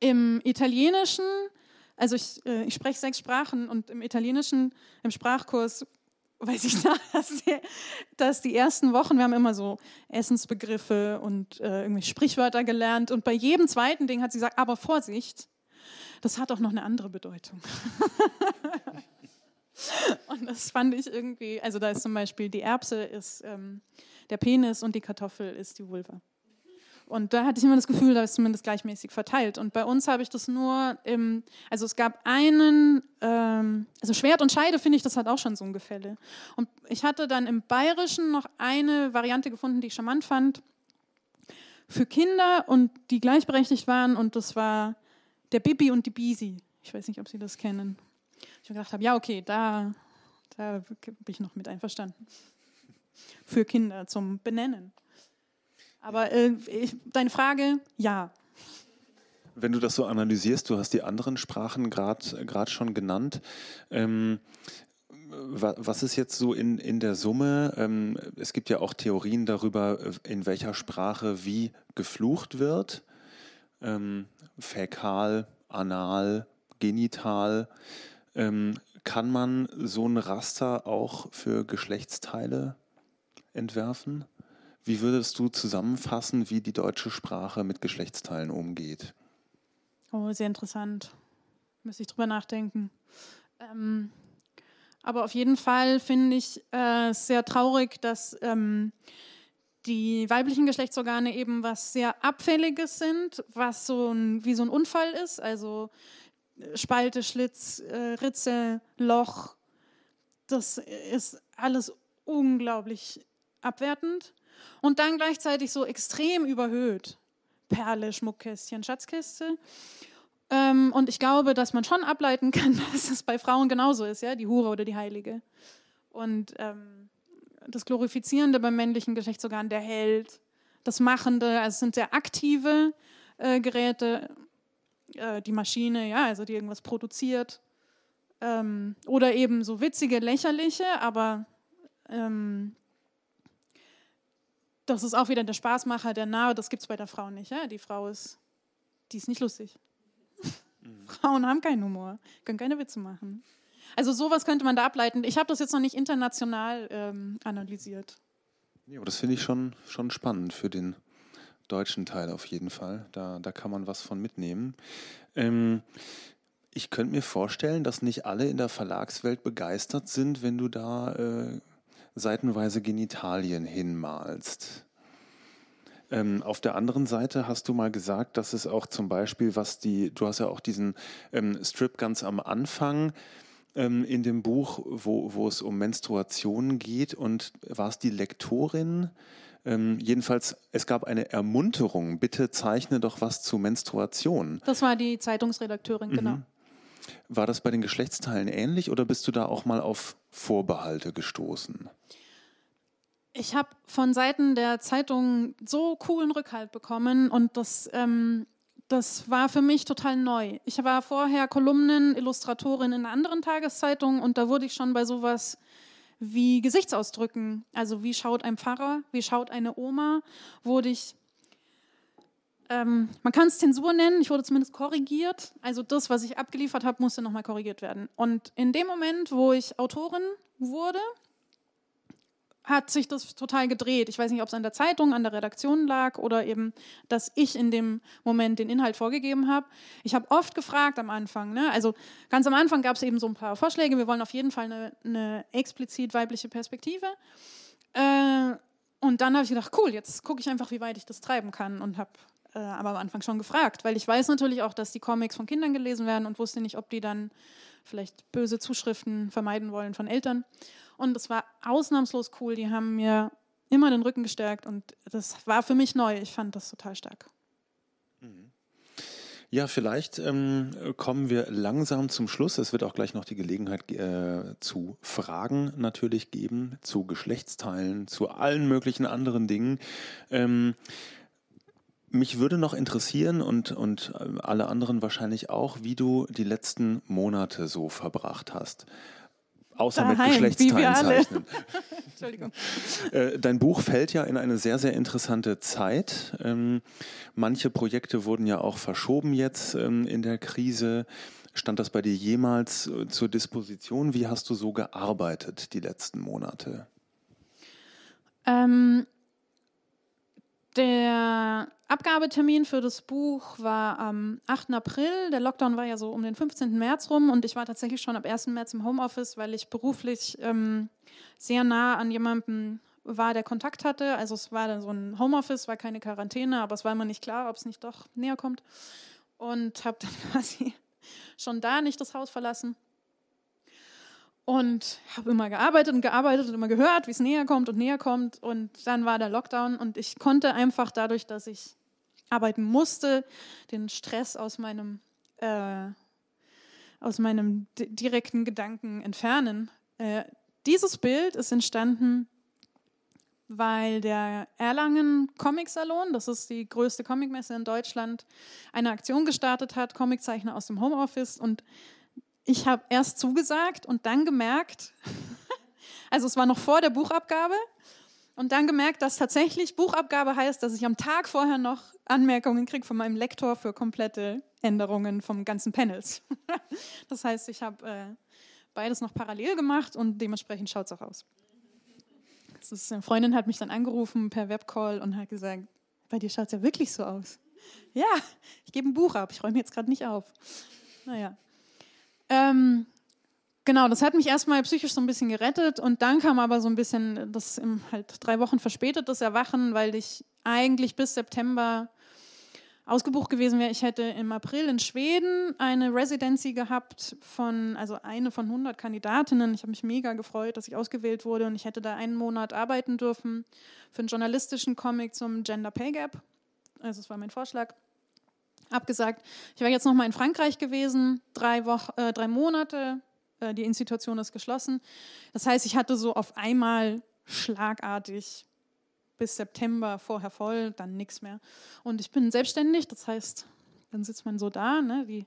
im Italienischen, also ich, äh, ich spreche sechs Sprachen und im Italienischen, im Sprachkurs weiß ich noch, dass die, ersten Wochen, wir haben immer so Essensbegriffe und äh, irgendwie Sprichwörter gelernt und bei jedem zweiten Ding hat sie gesagt, aber Vorsicht, das hat auch noch eine andere Bedeutung. und das fand ich irgendwie, also da ist zum Beispiel die Erbse ist ähm, der Penis und die Kartoffel ist die Vulva. Und da hatte ich immer das Gefühl, da ist zumindest gleichmäßig verteilt. Und bei uns habe ich das nur im, also es gab einen, ähm, also Schwert und Scheide finde ich, das hat auch schon so ein Gefälle. Und ich hatte dann im Bayerischen noch eine Variante gefunden, die ich charmant fand, für Kinder und die gleichberechtigt waren. Und das war der Bibi und die Bisi. Ich weiß nicht, ob Sie das kennen. Ich mir gedacht ja, okay, da, da bin ich noch mit einverstanden. Für Kinder zum Benennen. Aber äh, ich, deine Frage, ja. Wenn du das so analysierst, du hast die anderen Sprachen gerade schon genannt. Ähm, was ist jetzt so in, in der Summe? Ähm, es gibt ja auch Theorien darüber, in welcher Sprache wie geflucht wird. Ähm, fäkal, anal, genital. Ähm, kann man so ein Raster auch für Geschlechtsteile entwerfen? Wie würdest du zusammenfassen, wie die deutsche Sprache mit Geschlechtsteilen umgeht? Oh, sehr interessant. Müsste ich drüber nachdenken. Ähm, aber auf jeden Fall finde ich äh, sehr traurig, dass ähm, die weiblichen Geschlechtsorgane eben was sehr Abfälliges sind, was so ein, wie so ein Unfall ist. Also äh, Spalte, Schlitz, äh, Ritze, Loch. Das ist alles unglaublich abwertend und dann gleichzeitig so extrem überhöht. Perle, Schmuckkästchen, Schatzkiste. Ähm, und ich glaube, dass man schon ableiten kann, dass es bei Frauen genauso ist, ja, die Hure oder die Heilige. Und ähm, das Glorifizierende beim männlichen Geschlechtsorgan, der Held, das Machende, also es sind sehr aktive äh, Geräte, äh, die Maschine, ja, also die irgendwas produziert. Ähm, oder eben so witzige, lächerliche, aber ähm, das ist auch wieder der Spaßmacher, der Nahe, das gibt es bei der Frau nicht. Ja? Die Frau ist, die ist nicht lustig. Mhm. Frauen haben keinen Humor, können keine Witze machen. Also sowas könnte man da ableiten. Ich habe das jetzt noch nicht international ähm, analysiert. Ja, aber das finde ich schon, schon spannend für den deutschen Teil auf jeden Fall. Da, da kann man was von mitnehmen. Ähm, ich könnte mir vorstellen, dass nicht alle in der Verlagswelt begeistert sind, wenn du da äh, seitenweise Genitalien hinmalst. Ähm, auf der anderen Seite hast du mal gesagt, dass es auch zum Beispiel, was die, du hast ja auch diesen ähm, Strip ganz am Anfang ähm, in dem Buch, wo, wo es um Menstruation geht und war es die Lektorin? Ähm, jedenfalls, es gab eine Ermunterung, bitte zeichne doch was zu Menstruation. Das war die Zeitungsredakteurin, genau. mhm. War das bei den Geschlechtsteilen ähnlich oder bist du da auch mal auf Vorbehalte gestoßen? Ich habe von Seiten der Zeitung so coolen Rückhalt bekommen und das, ähm, das war für mich total neu. Ich war vorher Kolumnen, Illustratorin in einer anderen Tageszeitung und da wurde ich schon bei sowas wie Gesichtsausdrücken, also wie schaut ein Pfarrer, wie schaut eine Oma, wurde ich ähm, man kann es Zensur nennen, ich wurde zumindest korrigiert. Also das, was ich abgeliefert habe, musste nochmal korrigiert werden. Und in dem Moment, wo ich Autorin wurde, hat sich das total gedreht. Ich weiß nicht, ob es an der Zeitung, an der Redaktion lag oder eben, dass ich in dem Moment den Inhalt vorgegeben habe. Ich habe oft gefragt am Anfang. Ne? Also ganz am Anfang gab es eben so ein paar Vorschläge. Wir wollen auf jeden Fall eine, eine explizit weibliche Perspektive. Äh, und dann habe ich gedacht, cool, jetzt gucke ich einfach, wie weit ich das treiben kann und habe äh, aber am Anfang schon gefragt, weil ich weiß natürlich auch, dass die Comics von Kindern gelesen werden und wusste nicht, ob die dann vielleicht böse Zuschriften vermeiden wollen von Eltern. Und es war ausnahmslos cool. Die haben mir immer den Rücken gestärkt und das war für mich neu. Ich fand das total stark. Mhm. Ja, vielleicht ähm, kommen wir langsam zum Schluss. Es wird auch gleich noch die Gelegenheit äh, zu Fragen natürlich geben, zu Geschlechtsteilen, zu allen möglichen anderen Dingen. Ähm, mich würde noch interessieren und, und äh, alle anderen wahrscheinlich auch, wie du die letzten Monate so verbracht hast. Außer Daheim, mit Geschlechtsteilen zeichnen. Entschuldigung. Äh, dein Buch fällt ja in eine sehr, sehr interessante Zeit. Ähm, manche Projekte wurden ja auch verschoben jetzt ähm, in der Krise. Stand das bei dir jemals äh, zur Disposition? Wie hast du so gearbeitet die letzten Monate? Ähm, der Abgabetermin für das Buch war am 8. April. Der Lockdown war ja so um den 15. März rum und ich war tatsächlich schon ab 1. März im Homeoffice, weil ich beruflich ähm, sehr nah an jemandem war, der Kontakt hatte. Also es war dann so ein Homeoffice, war keine Quarantäne, aber es war immer nicht klar, ob es nicht doch näher kommt. Und habe dann quasi schon da nicht das Haus verlassen. Und habe immer gearbeitet und gearbeitet und immer gehört, wie es näher kommt und näher kommt. Und dann war der Lockdown und ich konnte einfach dadurch, dass ich arbeiten musste, den Stress aus meinem, äh, aus meinem direkten Gedanken entfernen. Äh, dieses Bild ist entstanden, weil der Erlangen Comic Salon, das ist die größte Comicmesse in Deutschland, eine Aktion gestartet hat, Comiczeichner aus dem Homeoffice und ich habe erst zugesagt und dann gemerkt, also es war noch vor der Buchabgabe, und dann gemerkt, dass tatsächlich Buchabgabe heißt, dass ich am Tag vorher noch Anmerkungen kriege von meinem Lektor für komplette Änderungen vom ganzen Panels. das heißt, ich habe äh, beides noch parallel gemacht und dementsprechend schaut es auch aus. Ist, eine Freundin hat mich dann angerufen per Webcall und hat gesagt, bei dir schaut es ja wirklich so aus. Ja, ich gebe ein Buch ab, ich räume jetzt gerade nicht auf. Naja. Ähm, genau, das hat mich erstmal psychisch so ein bisschen gerettet und dann kam aber so ein bisschen das im halt drei Wochen verspätetes Erwachen, weil ich eigentlich bis September ausgebucht gewesen wäre. Ich hätte im April in Schweden eine Residency gehabt von, also eine von 100 Kandidatinnen. Ich habe mich mega gefreut, dass ich ausgewählt wurde und ich hätte da einen Monat arbeiten dürfen für einen journalistischen Comic zum Gender Pay Gap. Also das war mein Vorschlag abgesagt. Ich war jetzt noch mal in Frankreich gewesen, drei, Wochen, äh, drei Monate. Äh, die Institution ist geschlossen. Das heißt, ich hatte so auf einmal schlagartig bis September vorher voll, dann nichts mehr. Und ich bin selbstständig, das heißt, dann sitzt man so da, ne, die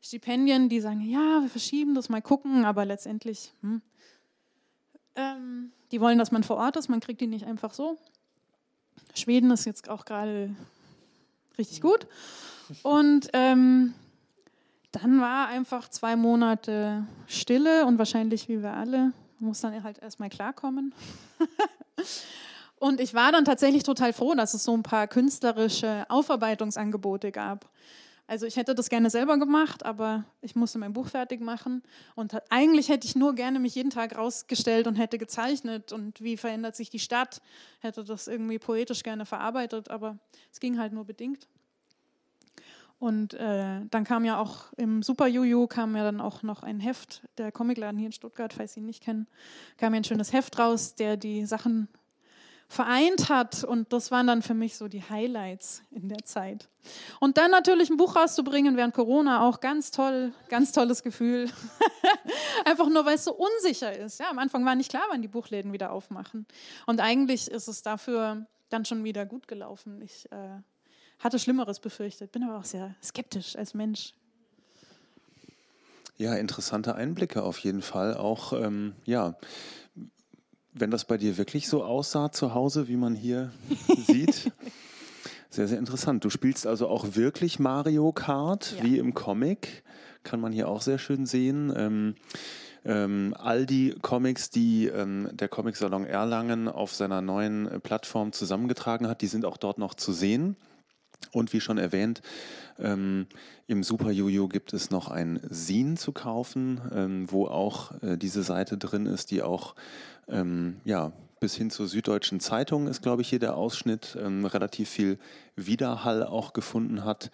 Stipendien, die sagen, ja, wir verschieben das, mal gucken, aber letztendlich, hm, ähm, die wollen, dass man vor Ort ist, man kriegt die nicht einfach so. Schweden ist jetzt auch gerade richtig gut. Und ähm, dann war einfach zwei Monate Stille und wahrscheinlich wie wir alle, muss dann halt erstmal klarkommen. und ich war dann tatsächlich total froh, dass es so ein paar künstlerische Aufarbeitungsangebote gab. Also ich hätte das gerne selber gemacht, aber ich musste mein Buch fertig machen. Und eigentlich hätte ich nur gerne mich jeden Tag rausgestellt und hätte gezeichnet und wie verändert sich die Stadt, hätte das irgendwie poetisch gerne verarbeitet, aber es ging halt nur bedingt. Und äh, dann kam ja auch im Super Juju kam ja dann auch noch ein Heft, der Comicladen hier in Stuttgart, falls Sie ihn nicht kennen, kam ja ein schönes Heft raus, der die Sachen vereint hat. Und das waren dann für mich so die Highlights in der Zeit. Und dann natürlich ein Buch rauszubringen während Corona, auch ganz toll, ganz tolles Gefühl. Einfach nur, weil es so unsicher ist. Ja, am Anfang war nicht klar, wann die Buchläden wieder aufmachen. Und eigentlich ist es dafür dann schon wieder gut gelaufen. Ich äh, hatte Schlimmeres befürchtet, bin aber auch sehr skeptisch als Mensch. Ja, interessante Einblicke auf jeden Fall. Auch, ähm, ja, wenn das bei dir wirklich so aussah zu Hause, wie man hier sieht, Sehr, sehr interessant. Du spielst also auch wirklich Mario Kart, Ja. wie im Comic. Kann man hier auch sehr schön sehen. Ähm, ähm, all die Comics, die ähm, der Comic-Salon Erlangen auf seiner neuen Plattform zusammengetragen hat, die sind auch dort noch zu sehen. Und wie schon erwähnt, ähm, im Super Jojo gibt es noch ein Zine zu kaufen, ähm, wo auch äh, diese Seite drin ist, die auch ähm, ja, bis hin zur Süddeutschen Zeitung ist, glaube ich, hier der Ausschnitt, ähm, relativ viel Widerhall auch gefunden hat.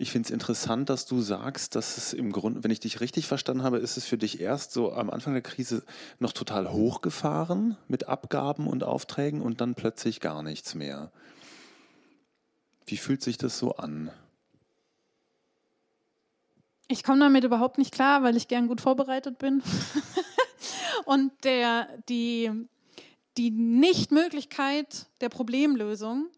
Ich finde es interessant, dass du sagst, dass es im Grunde, wenn ich dich richtig verstanden habe, ist es für dich erst so am Anfang der Krise noch total hochgefahren mit Abgaben und Aufträgen und dann plötzlich gar nichts mehr. Wie fühlt sich das so an? Ich komme damit überhaupt nicht klar, weil ich gern gut vorbereitet bin. Und der, die, die Nichtmöglichkeit der Problemlösung,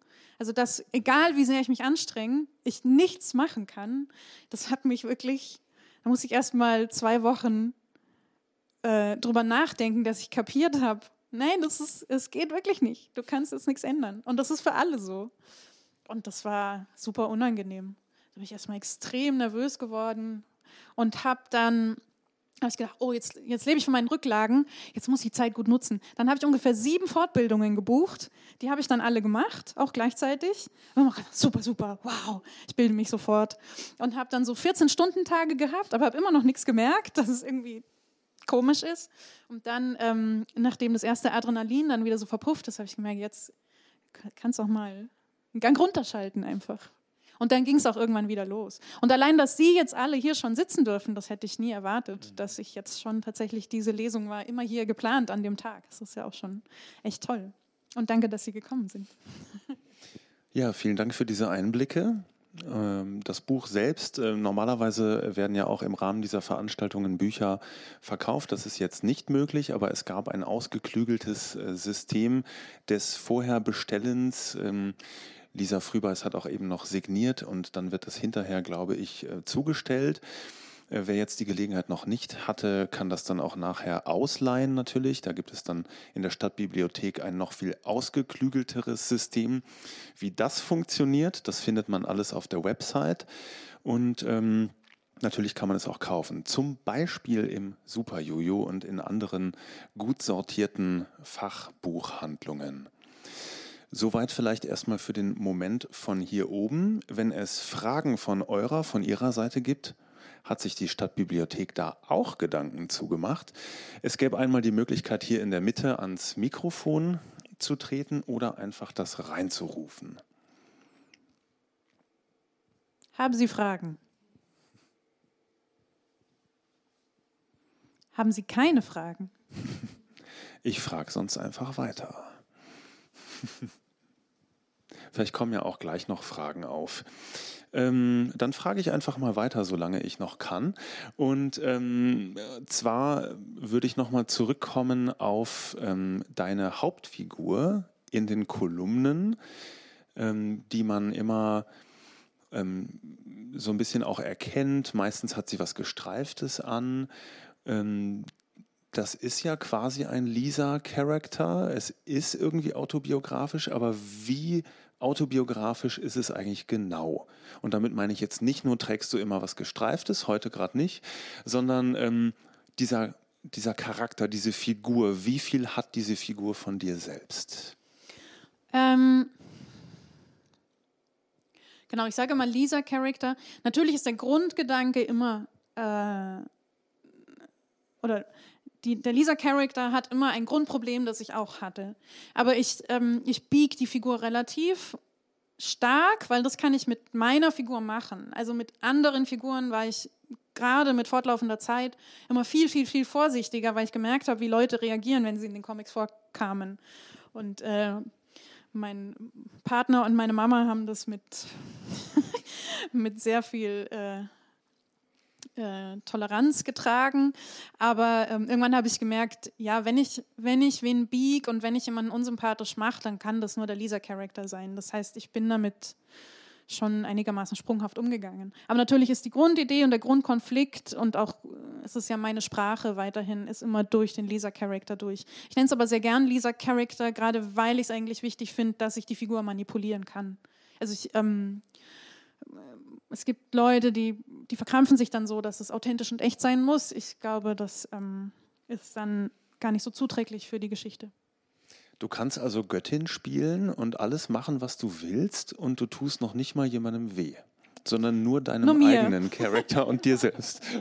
also dass, egal wie sehr ich mich anstrenge, ich nichts machen kann, das hat mich wirklich, da muss ich erst mal zwei Wochen äh, drüber nachdenken, dass ich kapiert habe. Nein, das ist, es geht wirklich nicht. Du kannst jetzt nichts ändern. Und das ist für alle so. Und das war super unangenehm. Da bin ich erstmal extrem nervös geworden und habe dann habe ich gedacht, oh, jetzt, jetzt lebe ich von meinen Rücklagen, jetzt muss ich die Zeit gut nutzen. Dann habe ich ungefähr sieben Fortbildungen gebucht. Die habe ich dann alle gemacht, auch gleichzeitig. Gedacht, super, super, wow, ich bilde mich sofort. Und habe dann so 14-Stunden-Tage gehabt, aber habe immer noch nichts gemerkt, dass es irgendwie komisch ist. Und dann, ähm, nachdem das erste Adrenalin dann wieder so verpufft ist, habe ich gemerkt, jetzt kannst du auch mal einen Gang runterschalten einfach. Und dann ging es auch irgendwann wieder los. Und allein, dass Sie jetzt alle hier schon sitzen dürfen, das hätte ich nie erwartet, dass ich jetzt schon tatsächlich diese Lesung war, immer hier geplant an dem Tag. Das ist ja auch schon echt toll. Und danke, dass Sie gekommen sind. Ja, vielen Dank für diese Einblicke. Ähm, Das Buch selbst, äh, normalerweise werden ja auch im Rahmen dieser Veranstaltungen Bücher verkauft. Das ist jetzt nicht möglich, aber es gab ein ausgeklügeltes äh, System des Vorherbestellens. Lisa Frübeis hat auch eben noch signiert und dann wird das hinterher, glaube ich, äh, zugestellt. Äh, Wer jetzt die Gelegenheit noch nicht hatte, kann das dann auch nachher ausleihen natürlich. Da gibt es dann in der Stadtbibliothek ein noch viel ausgeklügelteres System. Wie das funktioniert, das findet man alles auf der Website. Und ähm, natürlich kann man es auch kaufen. Zum Beispiel im Super Jojo und in anderen gut sortierten Fachbuchhandlungen. Soweit vielleicht erstmal für den Moment von hier oben. Wenn es Fragen von eurer, von Ihrer Seite gibt, hat sich die Stadtbibliothek da auch Gedanken zugemacht. Es gäbe einmal die Möglichkeit, hier in der Mitte ans Mikrofon zu treten oder einfach das reinzurufen. Haben Sie Fragen? Haben Sie keine Fragen? Ich frage sonst einfach weiter. Vielleicht kommen ja auch gleich noch Fragen auf. Ähm, dann frage ich einfach mal weiter, solange ich noch kann. Und ähm, zwar würde ich nochmal zurückkommen auf ähm, deine Hauptfigur in den Kolumnen, ähm, die man immer ähm, so ein bisschen auch erkennt. Meistens hat sie was Gestreiftes an. Ähm, das ist ja quasi ein Lisa-Charakter. Es ist irgendwie autobiografisch, aber wie autobiografisch ist es eigentlich genau? Und damit meine ich jetzt nicht nur, trägst du immer was Gestreiftes, heute gerade nicht, sondern ähm, dieser, dieser Charakter, diese Figur, wie viel hat diese Figur von dir selbst? Ähm, genau, ich sage immer Lisa-Charakter. Natürlich ist der Grundgedanke immer, äh, oder die, der Lisa-Charakter hat immer ein Grundproblem, das ich auch hatte. Aber ich, ähm, ich biege die Figur relativ stark, weil das kann ich mit meiner Figur machen. Also mit anderen Figuren war ich gerade mit fortlaufender Zeit immer viel, viel, viel vorsichtiger, weil ich gemerkt habe, wie Leute reagieren, wenn sie in den Comics vorkamen. Und äh, mein Partner und meine Mama haben das mit, mit sehr viel äh, äh, Toleranz getragen. Aber ähm, irgendwann habe ich gemerkt, ja, wenn ich, wenn ich wen bieg und wenn ich jemanden unsympathisch mache, dann kann das nur der Lisa-Charakter sein. Das heißt, ich bin damit schon einigermaßen sprunghaft umgegangen. Aber natürlich ist die Grundidee und der Grundkonflikt und auch, äh, es ist ja meine Sprache weiterhin, ist immer durch den Lisa-Charakter durch. Ich nenne es aber sehr gern Lisa-Charakter, gerade weil ich es eigentlich wichtig finde, dass ich die Figur manipulieren kann. Also ich, ähm, es gibt Leute, die, die verkrampfen sich dann so, dass es authentisch und echt sein muss. Ich glaube, das ähm, ist dann gar nicht so zuträglich für die Geschichte. Du kannst also Göttin spielen und alles machen, was du willst, und du tust noch nicht mal jemandem weh, sondern nur deinem nur eigenen Charakter und dir selbst.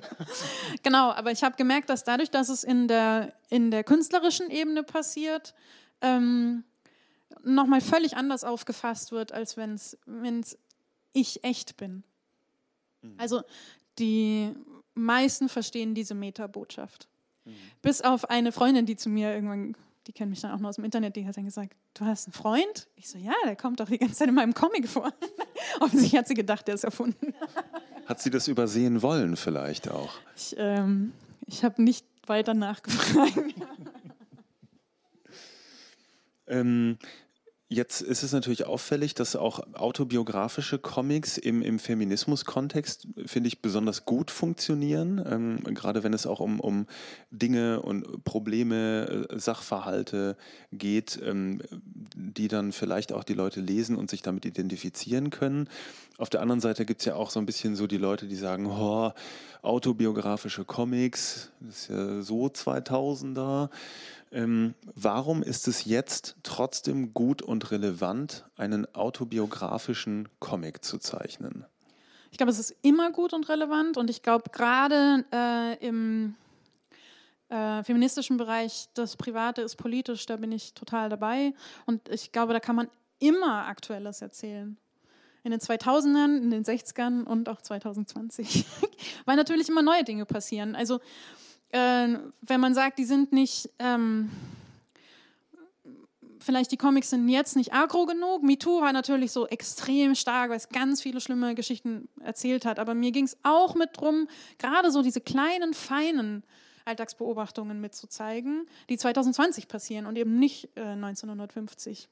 Genau, aber ich habe gemerkt, dass dadurch, dass es in der, in der künstlerischen Ebene passiert, ähm, nochmal völlig anders aufgefasst wird, als wenn es ich echt bin. Mhm. Also die meisten verstehen diese Meta-Botschaft. Mhm. Bis auf eine Freundin, die zu mir irgendwann die kennen mich dann auch nur aus dem Internet, die hat dann gesagt, du hast einen Freund? Ich so, ja, der kommt doch die ganze Zeit in meinem Comic vor. Offensichtlich hat sie gedacht, der ist erfunden. Hat sie das übersehen wollen vielleicht auch? Ich, ähm, ich habe nicht weiter nachgefragt. ähm, Jetzt ist es natürlich auffällig, dass auch autobiografische Comics im, im Feminismus-Kontext, finde ich, besonders gut funktionieren. Ähm, gerade wenn es auch um, um Dinge und Probleme, äh, Sachverhalte geht, ähm, die dann vielleicht auch die Leute lesen und sich damit identifizieren können. Auf der anderen Seite gibt es ja auch so ein bisschen so die Leute, die sagen, oh, autobiografische Comics, das ist ja so 2000er. Ähm, warum ist es jetzt trotzdem gut und relevant, einen autobiografischen Comic zu zeichnen? Ich glaube, es ist immer gut und relevant und ich glaube, gerade äh, im äh, feministischen Bereich, das Private ist politisch, da bin ich total dabei und ich glaube, da kann man immer Aktuelles erzählen. In den 2000ern, in den 60ern und auch 2020. Weil natürlich immer neue Dinge passieren. Also äh, wenn man sagt, die sind nicht, ähm, vielleicht die Comics sind jetzt nicht agro genug. MeToo war natürlich so extrem stark, weil es ganz viele schlimme Geschichten erzählt hat. Aber mir ging es auch mit drum, gerade so diese kleinen, feinen Alltagsbeobachtungen mitzuzeigen, die 2020 passieren und eben nicht äh, 1950.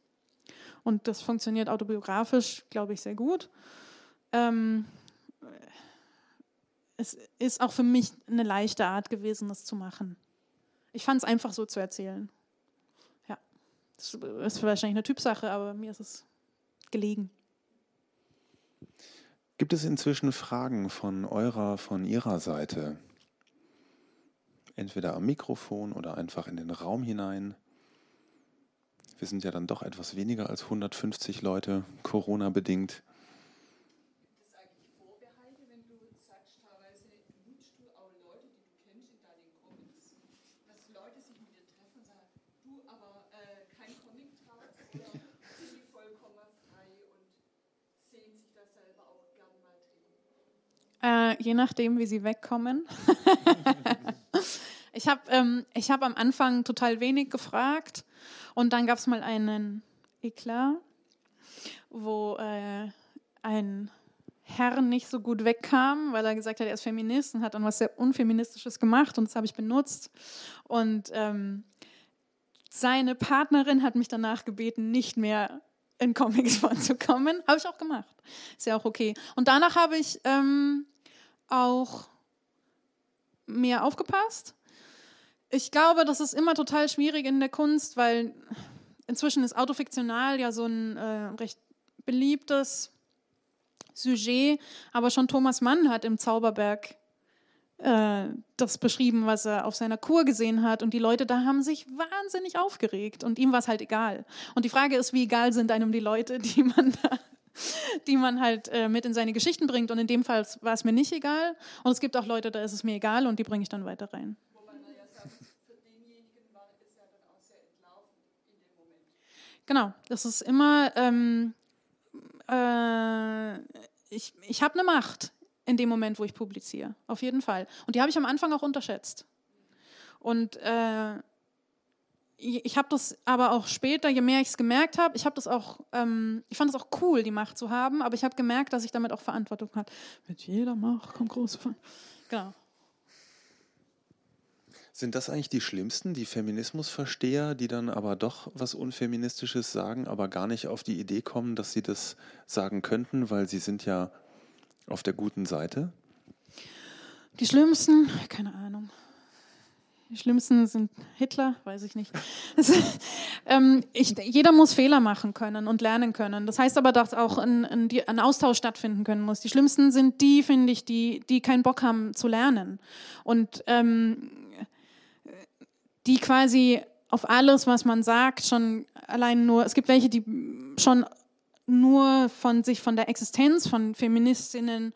Und das funktioniert autobiografisch, glaube ich, sehr gut. Ähm, es ist auch für mich eine leichte Art gewesen, das zu machen. Ich fand es einfach so zu erzählen. Ja, das ist wahrscheinlich eine Typsache, aber mir ist es gelegen. Gibt es inzwischen Fragen von eurer, von Ihrer Seite? Entweder am Mikrofon oder einfach in den Raum hinein. Wir sind ja dann doch etwas weniger als 150 Leute, Corona bedingt. Äh, je nachdem, wie sie wegkommen. ich habe ähm, hab am Anfang total wenig gefragt und dann gab es mal einen Eklat, wo äh, ein Herr nicht so gut wegkam, weil er gesagt hat, er ist Feminist und hat dann was sehr Unfeministisches gemacht und das habe ich benutzt. Und ähm, seine Partnerin hat mich danach gebeten, nicht mehr in Comics vorzukommen. Habe ich auch gemacht. Ist ja auch okay. Und danach habe ich ähm, auch mehr aufgepasst. Ich glaube, das ist immer total schwierig in der Kunst, weil inzwischen ist autofiktional ja so ein äh, recht beliebtes Sujet, aber schon Thomas Mann hat im Zauberberg äh, das beschrieben, was er auf seiner Kur gesehen hat und die Leute da haben sich wahnsinnig aufgeregt und ihm war es halt egal. Und die Frage ist, wie egal sind einem die Leute, die man da die man halt äh, mit in seine Geschichten bringt. Und in dem Fall war es mir nicht egal. Und es gibt auch Leute, da ist es mir egal und die bringe ich dann weiter rein. Genau, das ist immer, ähm, äh, ich, ich habe eine Macht in dem Moment, wo ich publiziere, auf jeden Fall. Und die habe ich am Anfang auch unterschätzt. Und äh, ich habe das aber auch später, je mehr ich es gemerkt habe, ich habe ähm, ich fand es auch cool, die Macht zu haben, aber ich habe gemerkt, dass ich damit auch Verantwortung habe. Mit jeder Macht kommt große Verantwortung. Genau. Sind das eigentlich die schlimmsten, die Feminismusversteher, die dann aber doch was Unfeministisches sagen, aber gar nicht auf die Idee kommen, dass sie das sagen könnten, weil sie sind ja auf der guten Seite? Die schlimmsten, keine Ahnung. die schlimmsten sind Hitler, weiß ich nicht. ähm, ich, jeder muss Fehler machen können und lernen können. Das heißt aber, dass auch ein, ein, ein Austausch stattfinden können muss. Die schlimmsten sind die, finde ich, die, die keinen Bock haben zu lernen. Und ähm, die quasi auf alles, was man sagt, schon allein nur, es gibt welche, die schon nur von sich, von der Existenz von Feministinnen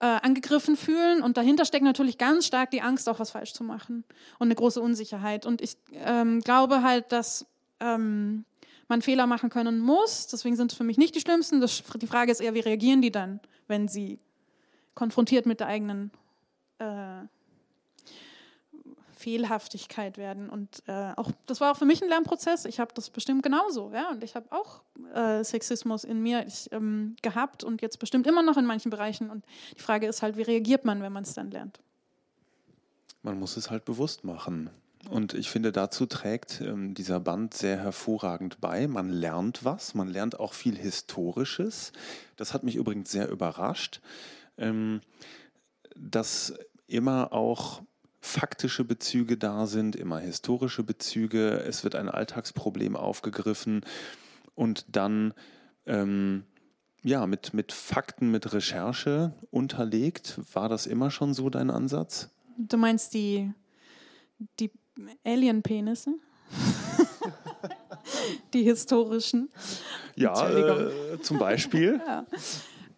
äh, angegriffen fühlen. Und dahinter steckt natürlich ganz stark die Angst, auch was falsch zu machen und eine große Unsicherheit. Und ich ähm, glaube halt, dass ähm, man Fehler machen können muss. Deswegen sind es für mich nicht die schlimmsten. Das, die Frage ist eher, wie reagieren die dann, wenn sie konfrontiert mit der eigenen äh, Fehlhaftigkeit werden. Und äh, auch das war auch für mich ein Lernprozess. Ich habe das bestimmt genauso, ja. Und ich habe auch äh, Sexismus in mir ich, ähm, gehabt und jetzt bestimmt immer noch in manchen Bereichen. Und die Frage ist halt, wie reagiert man, wenn man es dann lernt? Man muss es halt bewusst machen. Und ich finde, dazu trägt ähm, dieser Band sehr hervorragend bei. Man lernt was, man lernt auch viel Historisches. Das hat mich übrigens sehr überrascht, ähm, dass immer auch faktische Bezüge da sind, immer historische Bezüge. Es wird ein Alltagsproblem aufgegriffen und dann ähm, ja, mit, mit Fakten, mit Recherche unterlegt. War das immer schon so dein Ansatz? Du meinst die, die Alien-Penisse? die historischen? Ja, äh, zum Beispiel. ja.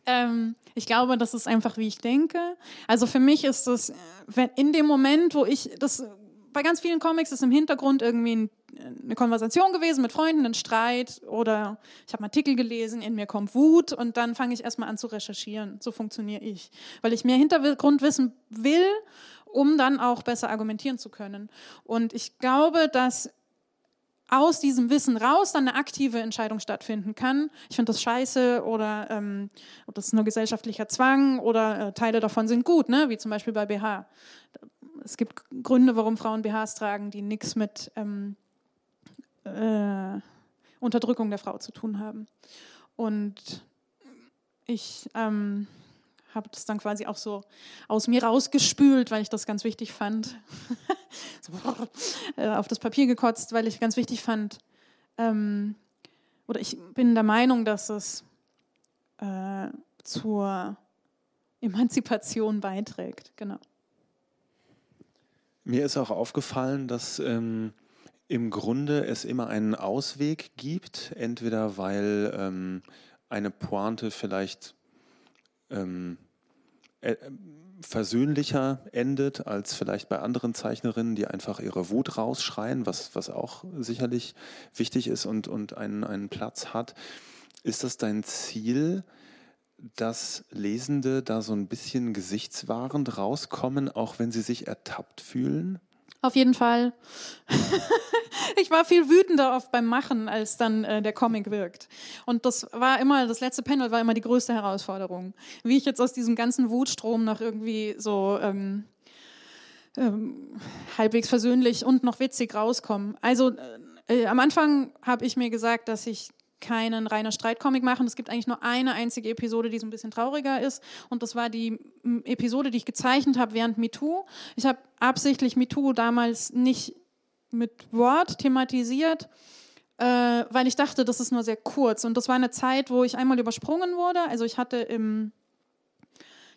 Ähm, ich glaube, das ist einfach, wie ich denke. Also für mich ist das, wenn in dem Moment, wo ich das bei ganz vielen Comics ist im Hintergrund irgendwie eine Konversation gewesen mit Freunden, ein Streit oder ich habe einen Artikel gelesen, in mir kommt Wut und dann fange ich erstmal an zu recherchieren. So funktioniere ich, weil ich mehr Hintergrund wissen will, um dann auch besser argumentieren zu können. Und ich glaube, dass aus diesem Wissen raus dann eine aktive Entscheidung stattfinden kann. Ich finde das scheiße oder ähm, das ist nur gesellschaftlicher Zwang oder äh, Teile davon sind gut, ne? wie zum Beispiel bei BH. Es gibt Gründe, warum Frauen BHs tragen, die nichts mit ähm, äh, Unterdrückung der Frau zu tun haben. Und ich ähm, habe das dann quasi auch so aus mir rausgespült, weil ich das ganz wichtig fand. so, äh, auf das Papier gekotzt, weil ich ganz wichtig fand, ähm, oder ich bin der Meinung, dass es äh, zur Emanzipation beiträgt. Genau. Mir ist auch aufgefallen, dass ähm, im Grunde es immer einen Ausweg gibt, entweder weil ähm, eine Pointe vielleicht ähm, äh, versöhnlicher endet als vielleicht bei anderen Zeichnerinnen, die einfach ihre Wut rausschreien, was, was auch sicherlich wichtig ist und, und einen, einen Platz hat. Ist das dein Ziel, dass Lesende da so ein bisschen gesichtswahrend rauskommen, auch wenn sie sich ertappt fühlen? Auf jeden Fall. ich war viel wütender oft beim Machen, als dann äh, der Comic wirkt. Und das war immer, das letzte Panel war immer die größte Herausforderung. Wie ich jetzt aus diesem ganzen Wutstrom noch irgendwie so ähm, ähm, halbwegs versöhnlich und noch witzig rauskomme. Also äh, am Anfang habe ich mir gesagt, dass ich keinen reiner Streitcomic machen. Es gibt eigentlich nur eine einzige Episode, die so ein bisschen trauriger ist. Und das war die Episode, die ich gezeichnet habe während MeToo. Ich habe absichtlich MeToo damals nicht mit Wort thematisiert, äh, weil ich dachte, das ist nur sehr kurz. Und das war eine Zeit, wo ich einmal übersprungen wurde. Also ich hatte im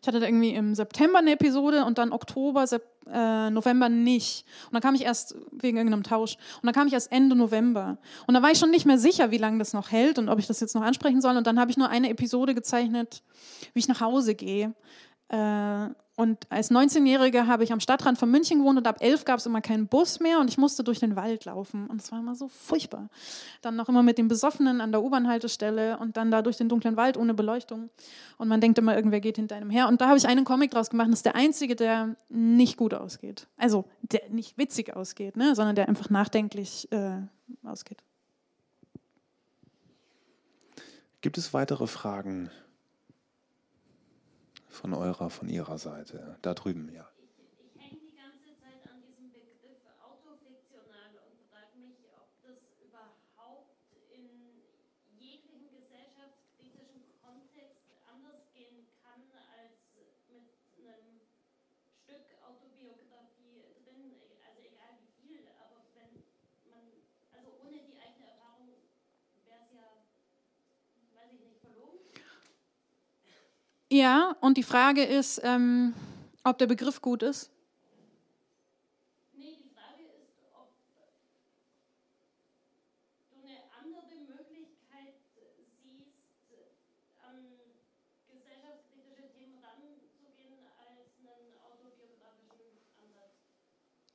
ich hatte irgendwie im September eine Episode und dann Oktober, Sep äh, November nicht. Und dann kam ich erst wegen irgendeinem Tausch. Und dann kam ich erst Ende November. Und da war ich schon nicht mehr sicher, wie lange das noch hält und ob ich das jetzt noch ansprechen soll. Und dann habe ich nur eine Episode gezeichnet, wie ich nach Hause gehe. Äh, und als 19-Jährige habe ich am Stadtrand von München gewohnt und ab 11 gab es immer keinen Bus mehr und ich musste durch den Wald laufen. Und es war immer so furchtbar. Dann noch immer mit den Besoffenen an der U-Bahn-Haltestelle und dann da durch den dunklen Wald ohne Beleuchtung. Und man denkt immer, irgendwer geht hinter einem her. Und da habe ich einen Comic draus gemacht. Das ist der einzige, der nicht gut ausgeht. Also, der nicht witzig ausgeht, ne? sondern der einfach nachdenklich äh, ausgeht. Gibt es weitere Fragen? Von eurer, von ihrer Seite. Da drüben, ja. Ich hänge die ganze Zeit an diesem Begriff autofiktional und frage mich, ob das überhaupt in jeglichen gesellschaftskritischen Kontext anders gehen kann als mit einem Stück Autobiografie drin. Also Ja, und die Frage ist, ähm, ob der Begriff gut ist. Nee, die Frage ist, ob du eine andere Möglichkeit siehst, an gesellschaftskritische Themen ranzugehen, als einen autobiografischen Ansatz.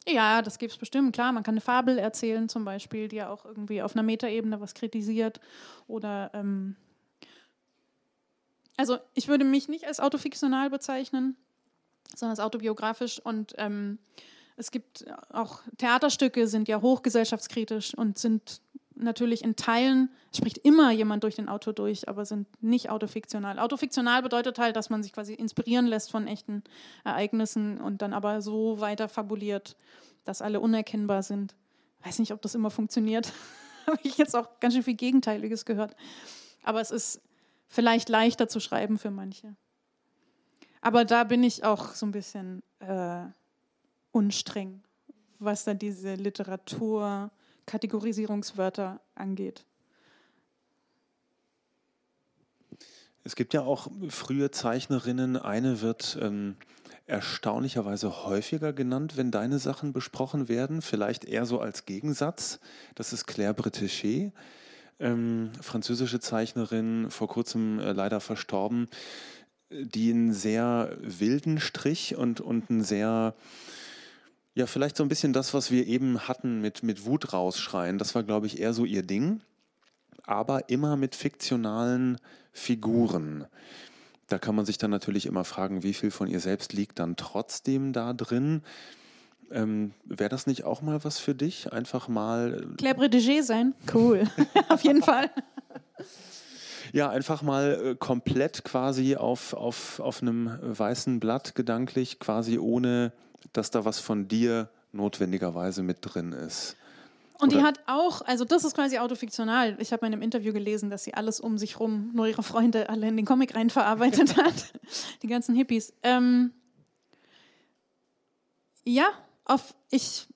Ja, das gibt es bestimmt. Klar, man kann eine Fabel erzählen zum Beispiel, die ja auch irgendwie auf einer Metaebene was kritisiert. Oder, ähm also ich würde mich nicht als autofiktional bezeichnen, sondern als autobiografisch. Und ähm, es gibt auch Theaterstücke, sind ja hochgesellschaftskritisch und sind natürlich in Teilen, spricht immer jemand durch den Autor durch, aber sind nicht autofiktional. Autofiktional bedeutet halt, dass man sich quasi inspirieren lässt von echten Ereignissen und dann aber so weiter fabuliert, dass alle unerkennbar sind. Weiß nicht, ob das immer funktioniert. Habe ich jetzt auch ganz schön viel Gegenteiliges gehört. Aber es ist vielleicht leichter zu schreiben für manche. Aber da bin ich auch so ein bisschen äh, unstreng, was da diese Literatur-Kategorisierungswörter angeht. Es gibt ja auch frühe Zeichnerinnen. Eine wird ähm, erstaunlicherweise häufiger genannt, wenn deine Sachen besprochen werden. Vielleicht eher so als Gegensatz. Das ist Claire Bretéché, ähm, französische Zeichnerin, vor kurzem äh, leider verstorben, die einen sehr wilden Strich und, und einen sehr ja, vielleicht so ein bisschen das, was wir eben hatten mit, mit Wut rausschreien. Das war, glaube ich, eher so ihr Ding. Aber immer mit fiktionalen Figuren. Da kann man sich dann natürlich immer fragen, wie viel von ihr selbst liegt dann trotzdem da drin. Ähm, Wäre das nicht auch mal was für dich? Einfach mal. Claire Bredigé sein? Cool. Auf jeden Fall. Ja, einfach mal äh, komplett quasi auf, auf, auf einem weißen Blatt gedanklich, quasi ohne, dass da was von dir notwendigerweise mit drin ist. Und die Oder- hat auch, also das ist quasi autofiktional. Ich habe in einem Interview gelesen, dass sie alles um sich rum, nur ihre Freunde alle in den Comic reinverarbeitet hat. Die ganzen Hippies. Ähm, ja, auf, ich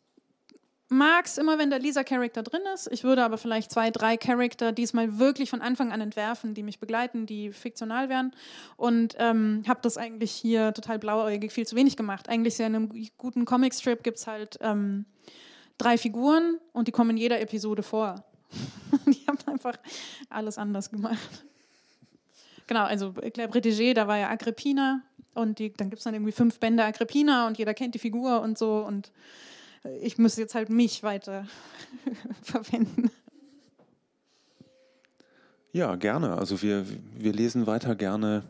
mag es immer, wenn der Lisa-Charakter drin ist. Ich würde aber vielleicht zwei, drei Charakter diesmal wirklich von Anfang an entwerfen, die mich begleiten, die fiktional wären. Und ähm, habe das eigentlich hier total blauäugig viel zu wenig gemacht. Eigentlich ja in einem guten Comicstrip gibt es halt ähm, drei Figuren und die kommen in jeder Episode vor. die haben einfach alles anders gemacht. Genau, also Claire Bretigé, da war ja Agrippina und die, dann gibt es dann irgendwie fünf Bände Agrippina und jeder kennt die Figur und so und äh, ich muss jetzt halt mich weiter verwenden. Ja, gerne. Also wir, wir lesen weiter gerne,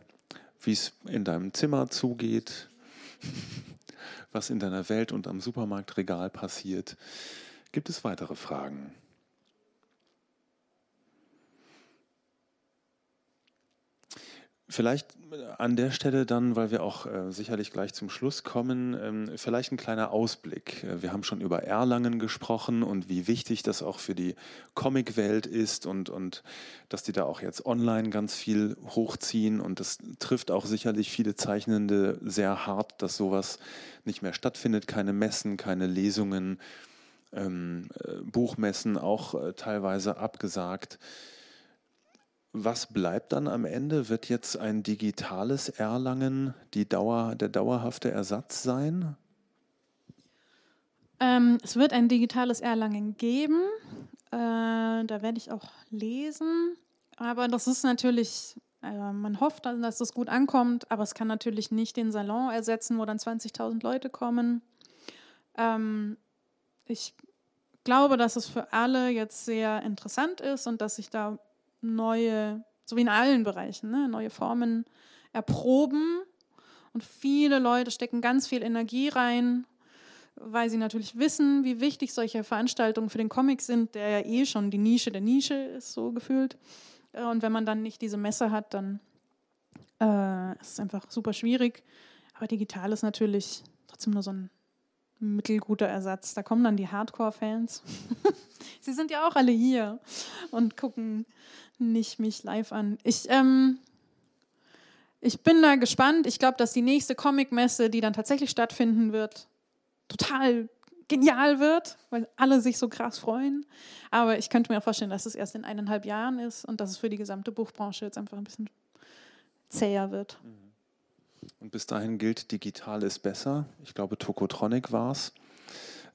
wie es in deinem Zimmer zugeht, was in deiner Welt und am Supermarktregal passiert. Gibt es weitere Fragen? Vielleicht an der Stelle dann, weil wir auch äh, sicherlich gleich zum Schluss kommen, ähm, vielleicht ein kleiner Ausblick. Äh, wir haben schon über Erlangen gesprochen und wie wichtig das auch für die Comicwelt ist und, und dass die da auch jetzt online ganz viel hochziehen und das trifft auch sicherlich viele Zeichnende sehr hart, dass sowas nicht mehr stattfindet, keine Messen, keine Lesungen, ähm, äh, Buchmessen auch äh, teilweise abgesagt. Was bleibt dann am Ende? Wird jetzt ein digitales Erlangen die Dauer, der dauerhafte Ersatz sein? Ähm, es wird ein digitales Erlangen geben. Äh, da werde ich auch lesen. Aber das ist natürlich, äh, man hofft, dass das gut ankommt, aber es kann natürlich nicht den Salon ersetzen, wo dann 20.000 Leute kommen. Ähm, ich glaube, dass es für alle jetzt sehr interessant ist und dass sich da neue, so wie in allen Bereichen, ne, neue Formen erproben. Und viele Leute stecken ganz viel Energie rein, weil sie natürlich wissen, wie wichtig solche Veranstaltungen für den Comic sind, der ja eh schon die Nische der Nische ist, so gefühlt. Äh, Und wenn man dann nicht diese Messe hat, dann äh, ist es einfach super schwierig. Aber digital ist natürlich trotzdem nur so ein mittelguter Ersatz. Da kommen dann die Hardcore-Fans. Sie sind ja auch alle hier und gucken nicht mich live an. Ich, ähm, ich bin da gespannt. Ich glaube, dass die nächste Comic-Messe, die dann tatsächlich stattfinden wird, total genial wird, weil alle sich so krass freuen. Aber ich könnte mir auch vorstellen, dass es erst in eineinhalb Jahren ist und dass es für die gesamte Buchbranche jetzt einfach ein bisschen zäher wird. Und bis dahin gilt, digital ist besser. Ich glaube, Tokotronic war es.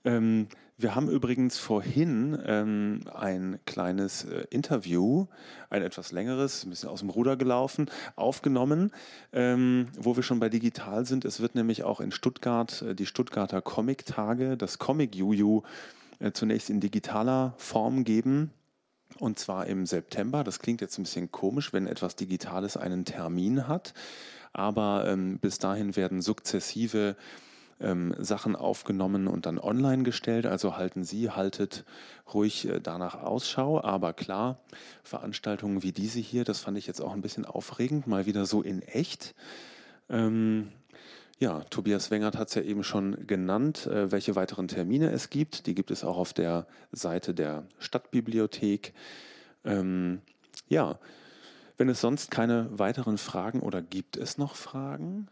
Ähm, wir haben übrigens vorhin ähm, ein kleines äh, Interview, ein etwas längeres, ein bisschen aus dem Ruder gelaufen, aufgenommen, ähm, wo wir schon bei digital sind. Es wird nämlich auch in Stuttgart äh, die Stuttgarter Comic-Tage, das Comic-Juju, äh, zunächst in digitaler Form geben. Und zwar im September. Das klingt jetzt ein bisschen komisch, wenn etwas Digitales einen Termin hat. Aber ähm, bis dahin werden sukzessive ähm, Sachen aufgenommen und dann online gestellt. Also halten Sie, haltet ruhig äh, danach Ausschau. Aber klar, Veranstaltungen wie diese hier, das fand ich jetzt auch ein bisschen aufregend, mal wieder so in echt. Ähm, ja, Tobias Wengert hat es ja eben schon genannt, äh, welche weiteren Termine es gibt. Die gibt es auch auf der Seite der Stadtbibliothek. Ähm, ja, wenn es sonst keine weiteren Fragen oder gibt es noch Fragen?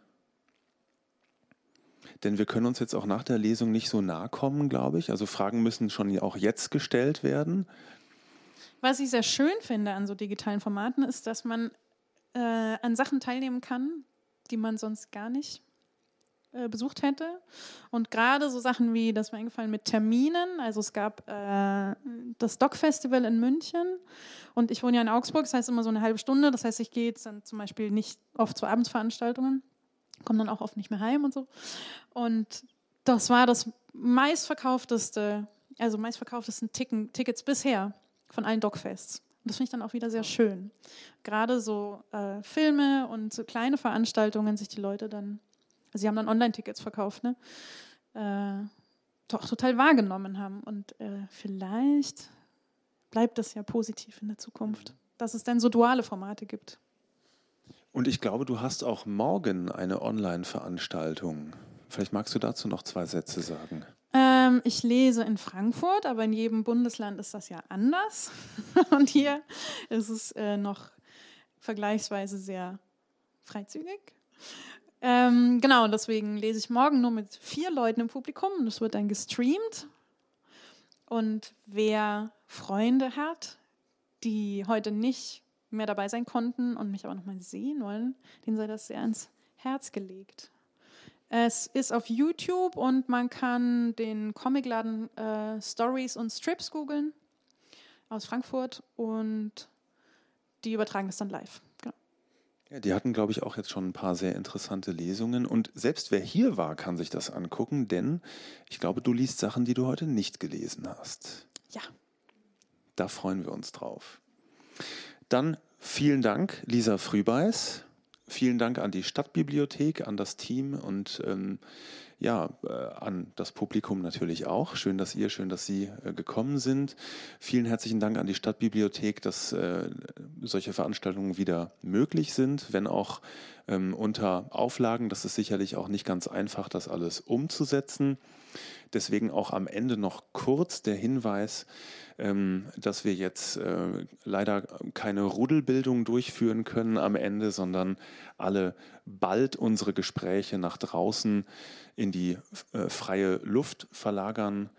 Denn wir können uns jetzt auch nach der Lesung nicht so nahe kommen, glaube ich. Also Fragen müssen schon auch jetzt gestellt werden. Was ich sehr schön finde an so digitalen Formaten ist, dass man äh, an Sachen teilnehmen kann, die man sonst gar nicht äh, besucht hätte. Und gerade so Sachen wie, das war eingefallen mit Terminen. Also es gab äh, das Doc-Festival in München und ich wohne ja in Augsburg, das heißt immer so eine halbe Stunde. Das heißt, ich gehe jetzt dann zum Beispiel nicht oft zu Abendsveranstaltungen, komme dann auch oft nicht mehr heim und so. Und das war das meistverkaufteste, also meistverkauftesten Ticken, Tickets bisher von allen Dogfests. Und das finde ich dann auch wieder sehr schön. Gerade so äh, Filme und so kleine Veranstaltungen, sich die Leute dann also sie haben dann Online-Tickets verkauft, ne? Äh, doch total wahrgenommen haben. Und äh, vielleicht bleibt das ja positiv in der Zukunft, dass es dann so duale Formate gibt. Und ich glaube, du hast auch morgen eine Online-Veranstaltung. Vielleicht magst du dazu noch zwei Sätze sagen. Ähm, ich lese in Frankfurt, aber in jedem Bundesland ist das ja anders. Und hier ist es äh, noch vergleichsweise sehr freizügig. Ähm, genau, deswegen lese ich morgen nur mit vier Leuten im Publikum. Das wird dann gestreamt. Und wer Freunde hat, die heute nicht mehr dabei sein konnten und mich aber nochmal sehen wollen, denen sei das sehr ans Herz gelegt. Es ist auf YouTube und man kann den Comicladen äh, Stories und Strips googeln aus Frankfurt und die übertragen es dann live. Ja, die hatten, glaube ich, auch jetzt schon ein paar sehr interessante Lesungen. Und selbst wer hier war, kann sich das angucken, denn ich glaube, du liest Sachen, die du heute nicht gelesen hast. Ja. Da freuen wir uns drauf. Dann vielen Dank, Lisa Frühbeiß. Vielen Dank an die Stadtbibliothek, an das Team und ähm, ja, äh, an das Publikum natürlich auch. Schön, dass ihr, schön, dass Sie äh, gekommen sind. Vielen herzlichen Dank an die Stadtbibliothek, dass äh, solche Veranstaltungen wieder möglich sind, wenn auch ähm, unter Auflagen. Das ist sicherlich auch nicht ganz einfach, das alles umzusetzen. Deswegen auch am Ende noch kurz der Hinweis, ähm, dass wir jetzt äh, leider keine Rudelbildung durchführen können am Ende, sondern alle bald unsere Gespräche nach draußen in die äh, freie Luft verlagern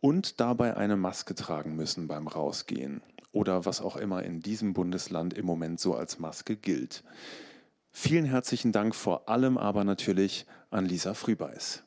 und dabei eine Maske tragen müssen beim Rausgehen oder was auch immer in diesem Bundesland im Moment so als Maske gilt. Vielen herzlichen Dank vor allem aber natürlich an Lisa Frühbeiß.